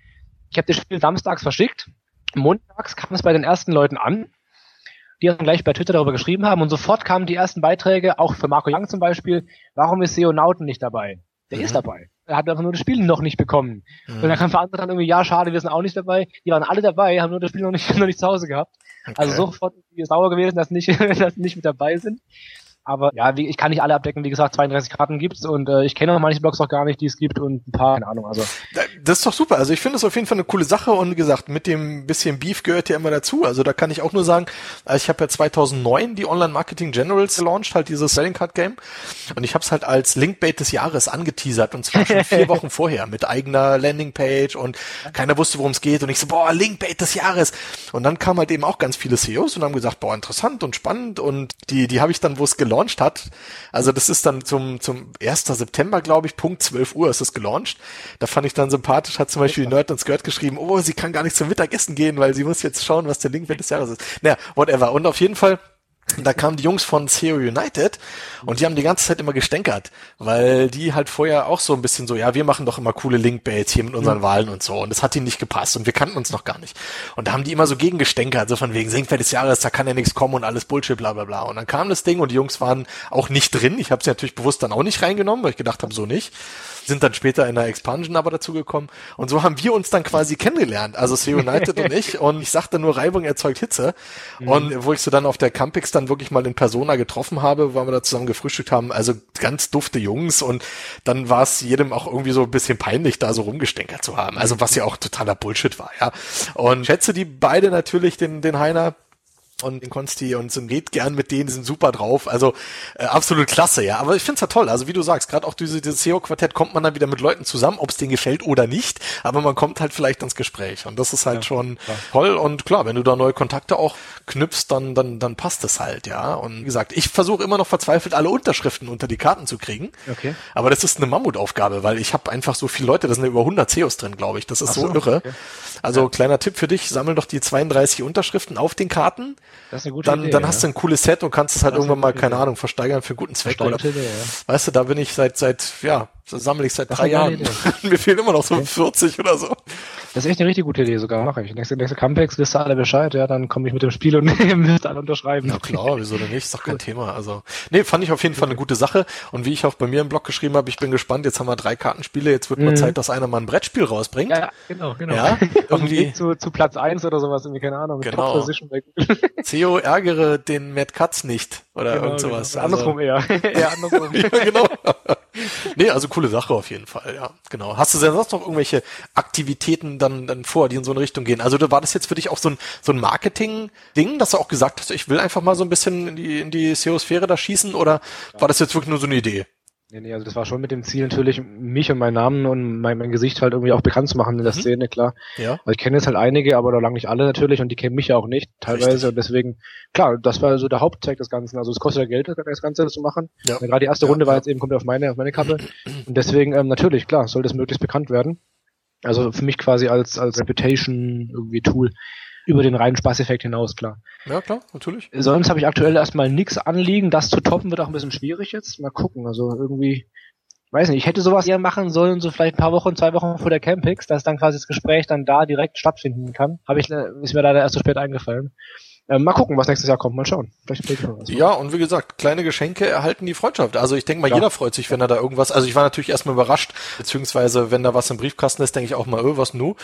ich habe das Spiel samstags verschickt. Montags kam es bei den ersten Leuten an, die dann gleich bei Twitter darüber geschrieben haben und sofort kamen die ersten Beiträge, auch für Marco Young zum Beispiel, warum ist SEO Nauten nicht dabei? Der mhm. ist dabei. Er hat einfach nur das Spiel noch nicht bekommen. Mhm. Und dann kam für andere dann irgendwie, ja, schade, wir sind auch nicht dabei. Die waren alle dabei, haben nur das Spiel noch nicht, noch nicht zu Hause gehabt. Okay. Also sofort sauer gewesen, dass nicht, dass nicht mit dabei sind. Aber ja, wie, ich kann nicht alle abdecken. Wie gesagt, 32 Karten gibt's und äh, ich kenne auch manche Blogs auch gar nicht, die es gibt und ein paar, keine Ahnung. Also das ist doch super. Also ich finde es auf jeden Fall eine coole Sache und wie gesagt, mit dem bisschen Beef gehört ja immer dazu. Also da kann ich auch nur sagen, also ich habe ja 2009 die Online Marketing Generals gelauncht, halt dieses Selling Card Game und ich habe es halt als Linkbait des Jahres angeteasert und zwar schon vier Wochen vorher mit eigener Landingpage und keiner wusste, worum es geht und ich so, boah, Linkbait des Jahres und dann kamen halt eben auch ganz viele CEOs und haben gesagt, boah, interessant und spannend und die die habe ich dann, wo es gelaufen gelauncht hat. Also das ist dann zum, zum 1. September, glaube ich, Punkt 12 Uhr ist es gelauncht. Da fand ich dann sympathisch, hat zum Beispiel Nerd und Skirt geschrieben, oh, sie kann gar nicht zum Mittagessen gehen, weil sie muss jetzt schauen, was der Link des Jahres ist. Naja, whatever. Und auf jeden Fall da kamen die Jungs von CEO United und die haben die ganze Zeit immer gestänkert, weil die halt vorher auch so ein bisschen so, ja, wir machen doch immer coole Linkbaits hier mit unseren mhm. Wahlen und so und das hat ihnen nicht gepasst und wir kannten uns noch gar nicht. Und da haben die immer so gegen gestänkert, so von wegen Sinkfeld des Jahres, da kann ja nichts kommen und alles Bullshit, bla bla bla. Und dann kam das Ding und die Jungs waren auch nicht drin. Ich habe sie natürlich bewusst dann auch nicht reingenommen, weil ich gedacht habe, so nicht sind dann später in der Expansion aber dazu gekommen. Und so haben wir uns dann quasi kennengelernt, also CEO United und ich. Und ich sagte nur, Reibung erzeugt Hitze. Mhm. Und wo ich so dann auf der Campix dann wirklich mal in Persona getroffen habe, weil wir da zusammen gefrühstückt haben, also ganz dufte Jungs. Und dann war es jedem auch irgendwie so ein bisschen peinlich, da so rumgestänkert zu haben. Also was ja auch totaler Bullshit war, ja. Und schätze die beide natürlich, den, den Heiner, und den Konsti und sind geht gern mit denen, sind super drauf. Also äh, absolut klasse, ja. Aber ich finde es ja toll. Also wie du sagst, gerade auch diese, dieses SEO-Quartett kommt man dann wieder mit Leuten zusammen, ob es denen gefällt oder nicht. Aber man kommt halt vielleicht ins Gespräch. Und das ist halt ja, schon klar. toll. Und klar, wenn du da neue Kontakte auch knüpfst, dann, dann, dann passt es halt, ja. Und wie gesagt, ich versuche immer noch verzweifelt alle Unterschriften unter die Karten zu kriegen. Okay. Aber das ist eine Mammutaufgabe, weil ich habe einfach so viele Leute, da sind ja über 100 CEOs drin, glaube ich. Das ist so, so, irre. Okay. Also ja. kleiner Tipp für dich, sammel doch die 32 Unterschriften auf den Karten das ist eine gute dann, Idee. Dann ja. hast du ein cooles Set und kannst es halt irgendwann mal, keine Ahnung, versteigern für einen guten Zweck. Oder, Idee, ja. Weißt du, da bin ich seit, seit, ja, sammle ich seit drei Jahren. Mir fehlen immer noch so okay. 40 oder so. Das ist echt eine richtig gute Idee sogar, mache ich. Nächste, nächste Comebacks wisst ihr alle Bescheid, ja, dann komme ich mit dem Spiel und müsst alle unterschreiben. Ja klar, wieso denn nicht? Ist doch kein Thema. Also, nee, fand ich auf jeden Fall eine gute Sache. Und wie ich auch bei mir im Blog geschrieben habe, ich bin gespannt, jetzt haben wir drei Kartenspiele, jetzt wird mal mhm. Zeit, dass einer mal ein Brettspiel rausbringt. Ja, genau, genau. Ja, irgendwie. zu, zu Platz eins oder sowas, irgendwie, keine Ahnung. Genau. CEO ärgere den Mad Katz nicht. Oder genau, irgend sowas. Genau. Also, andersrum eher. eher andersrum. ja, genau. nee, also coole Sache auf jeden Fall, ja, genau. Hast du denn sonst noch irgendwelche Aktivitäten dann, dann vor, die in so eine Richtung gehen? Also war das jetzt für dich auch so ein, so ein Marketing-Ding, dass du auch gesagt hast, ich will einfach mal so ein bisschen in die, in die SEO-Sphäre da schießen oder war das jetzt wirklich nur so eine Idee? Nee, nee, also das war schon mit dem Ziel natürlich, mich und meinen Namen und mein, mein Gesicht halt irgendwie auch bekannt zu machen in der mhm. Szene, klar. Ja. Weil ich kenne jetzt halt einige, aber noch lange nicht alle natürlich und die kennen mich ja auch nicht, teilweise. Richtig. Und deswegen, klar, das war so der Hauptzweck des Ganzen. Also es kostet ja Geld, das Ganze zu machen. Ja. gerade die erste ja, Runde war jetzt eben kommt auf meine, auf meine Kappe. Und deswegen, ähm, natürlich, klar, soll das möglichst bekannt werden. Also für mich quasi als, als Reputation irgendwie Tool über den reinen Spaßeffekt hinaus, klar. Ja, klar, natürlich. Sonst habe ich aktuell erstmal nichts anliegen. Das zu toppen wird auch ein bisschen schwierig jetzt. Mal gucken. Also irgendwie, weiß nicht, ich hätte sowas eher machen sollen, so vielleicht ein paar Wochen, zwei Wochen vor der Campix, dass dann quasi das Gespräch dann da direkt stattfinden kann. Habe ich, ist mir leider erst so spät eingefallen. Ähm, mal gucken, was nächstes Jahr kommt. Mal schauen. Ja, und wie gesagt, kleine Geschenke erhalten die Freundschaft. Also ich denke mal, ja. jeder freut sich, wenn er da irgendwas. Also ich war natürlich erstmal überrascht, beziehungsweise wenn da was im Briefkasten ist, denke ich auch mal, öh, was nu?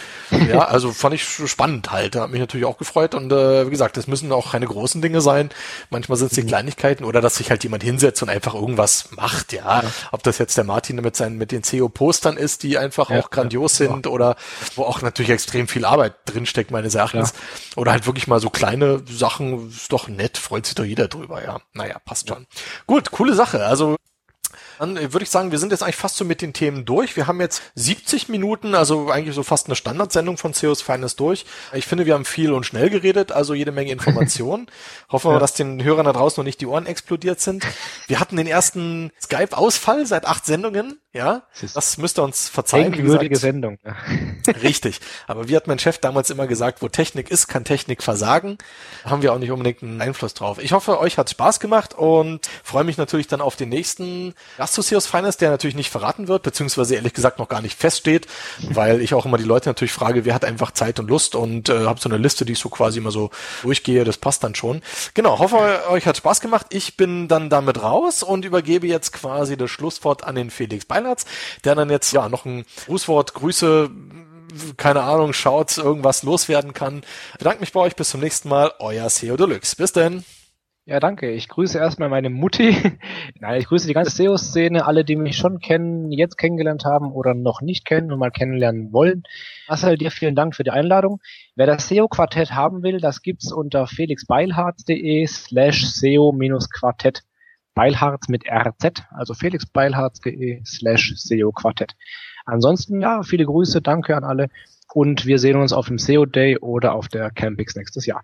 Ja, also fand ich spannend halt. Hat mich natürlich auch gefreut. Und äh, wie gesagt, das müssen auch keine großen Dinge sein. Manchmal sind es die mhm. Kleinigkeiten oder dass sich halt jemand hinsetzt und einfach irgendwas macht. Ja, ja. ob das jetzt der Martin mit seinen mit den CO-Postern ist, die einfach ja, auch grandios sind oder wo auch natürlich extrem viel Arbeit drinsteckt, meines Erachtens. Oder halt wirklich mal so kleine Sachen, ist doch nett, freut sich doch jeder drüber, ja. Naja, passt schon. Gut, coole Sache. Also dann würde ich sagen, wir sind jetzt eigentlich fast so mit den Themen durch. Wir haben jetzt 70 Minuten, also eigentlich so fast eine Standardsendung von CEOs Feines durch. Ich finde, wir haben viel und schnell geredet, also jede Menge Informationen. Hoffen wir, ja. dass den Hörern da draußen noch nicht die Ohren explodiert sind. Wir hatten den ersten Skype-Ausfall seit acht Sendungen. Ja, das müsst ihr uns verzeihen. Denkwürdige Sendung. Richtig. Aber wie hat mein Chef damals immer gesagt, wo Technik ist, kann Technik versagen. Haben wir auch nicht unbedingt einen Einfluss drauf. Ich hoffe, euch hat Spaß gemacht und freue mich natürlich dann auf den nächsten Associates Finance, der natürlich nicht verraten wird, beziehungsweise ehrlich gesagt noch gar nicht feststeht, weil ich auch immer die Leute natürlich frage, wer hat einfach Zeit und Lust und äh, habe so eine Liste, die ich so quasi immer so durchgehe. Das passt dann schon. Genau, hoffe, euch hat Spaß gemacht. Ich bin dann damit raus und übergebe jetzt quasi das Schlusswort an den Felix Beil Reinhardt, der dann jetzt ja noch ein Grußwort, Grüße, keine Ahnung, schaut, irgendwas loswerden kann. Bedanke mich bei euch, bis zum nächsten Mal, euer SEO Deluxe. Bis denn. Ja, danke. Ich grüße erstmal meine Mutti. Nein, ich grüße die ganze SEO-Szene, alle, die mich schon kennen, jetzt kennengelernt haben oder noch nicht kennen und mal kennenlernen wollen. Marcel, dir vielen Dank für die Einladung. Wer das SEO-Quartett haben will, das gibt's unter felixbeilharz.de slash SEO-Quartett. Beilharz mit RZ, also felixbeilharz.de slash SEO Quartett. Ansonsten, ja, viele Grüße, danke an alle und wir sehen uns auf dem SEO Day oder auf der Campix nächstes Jahr.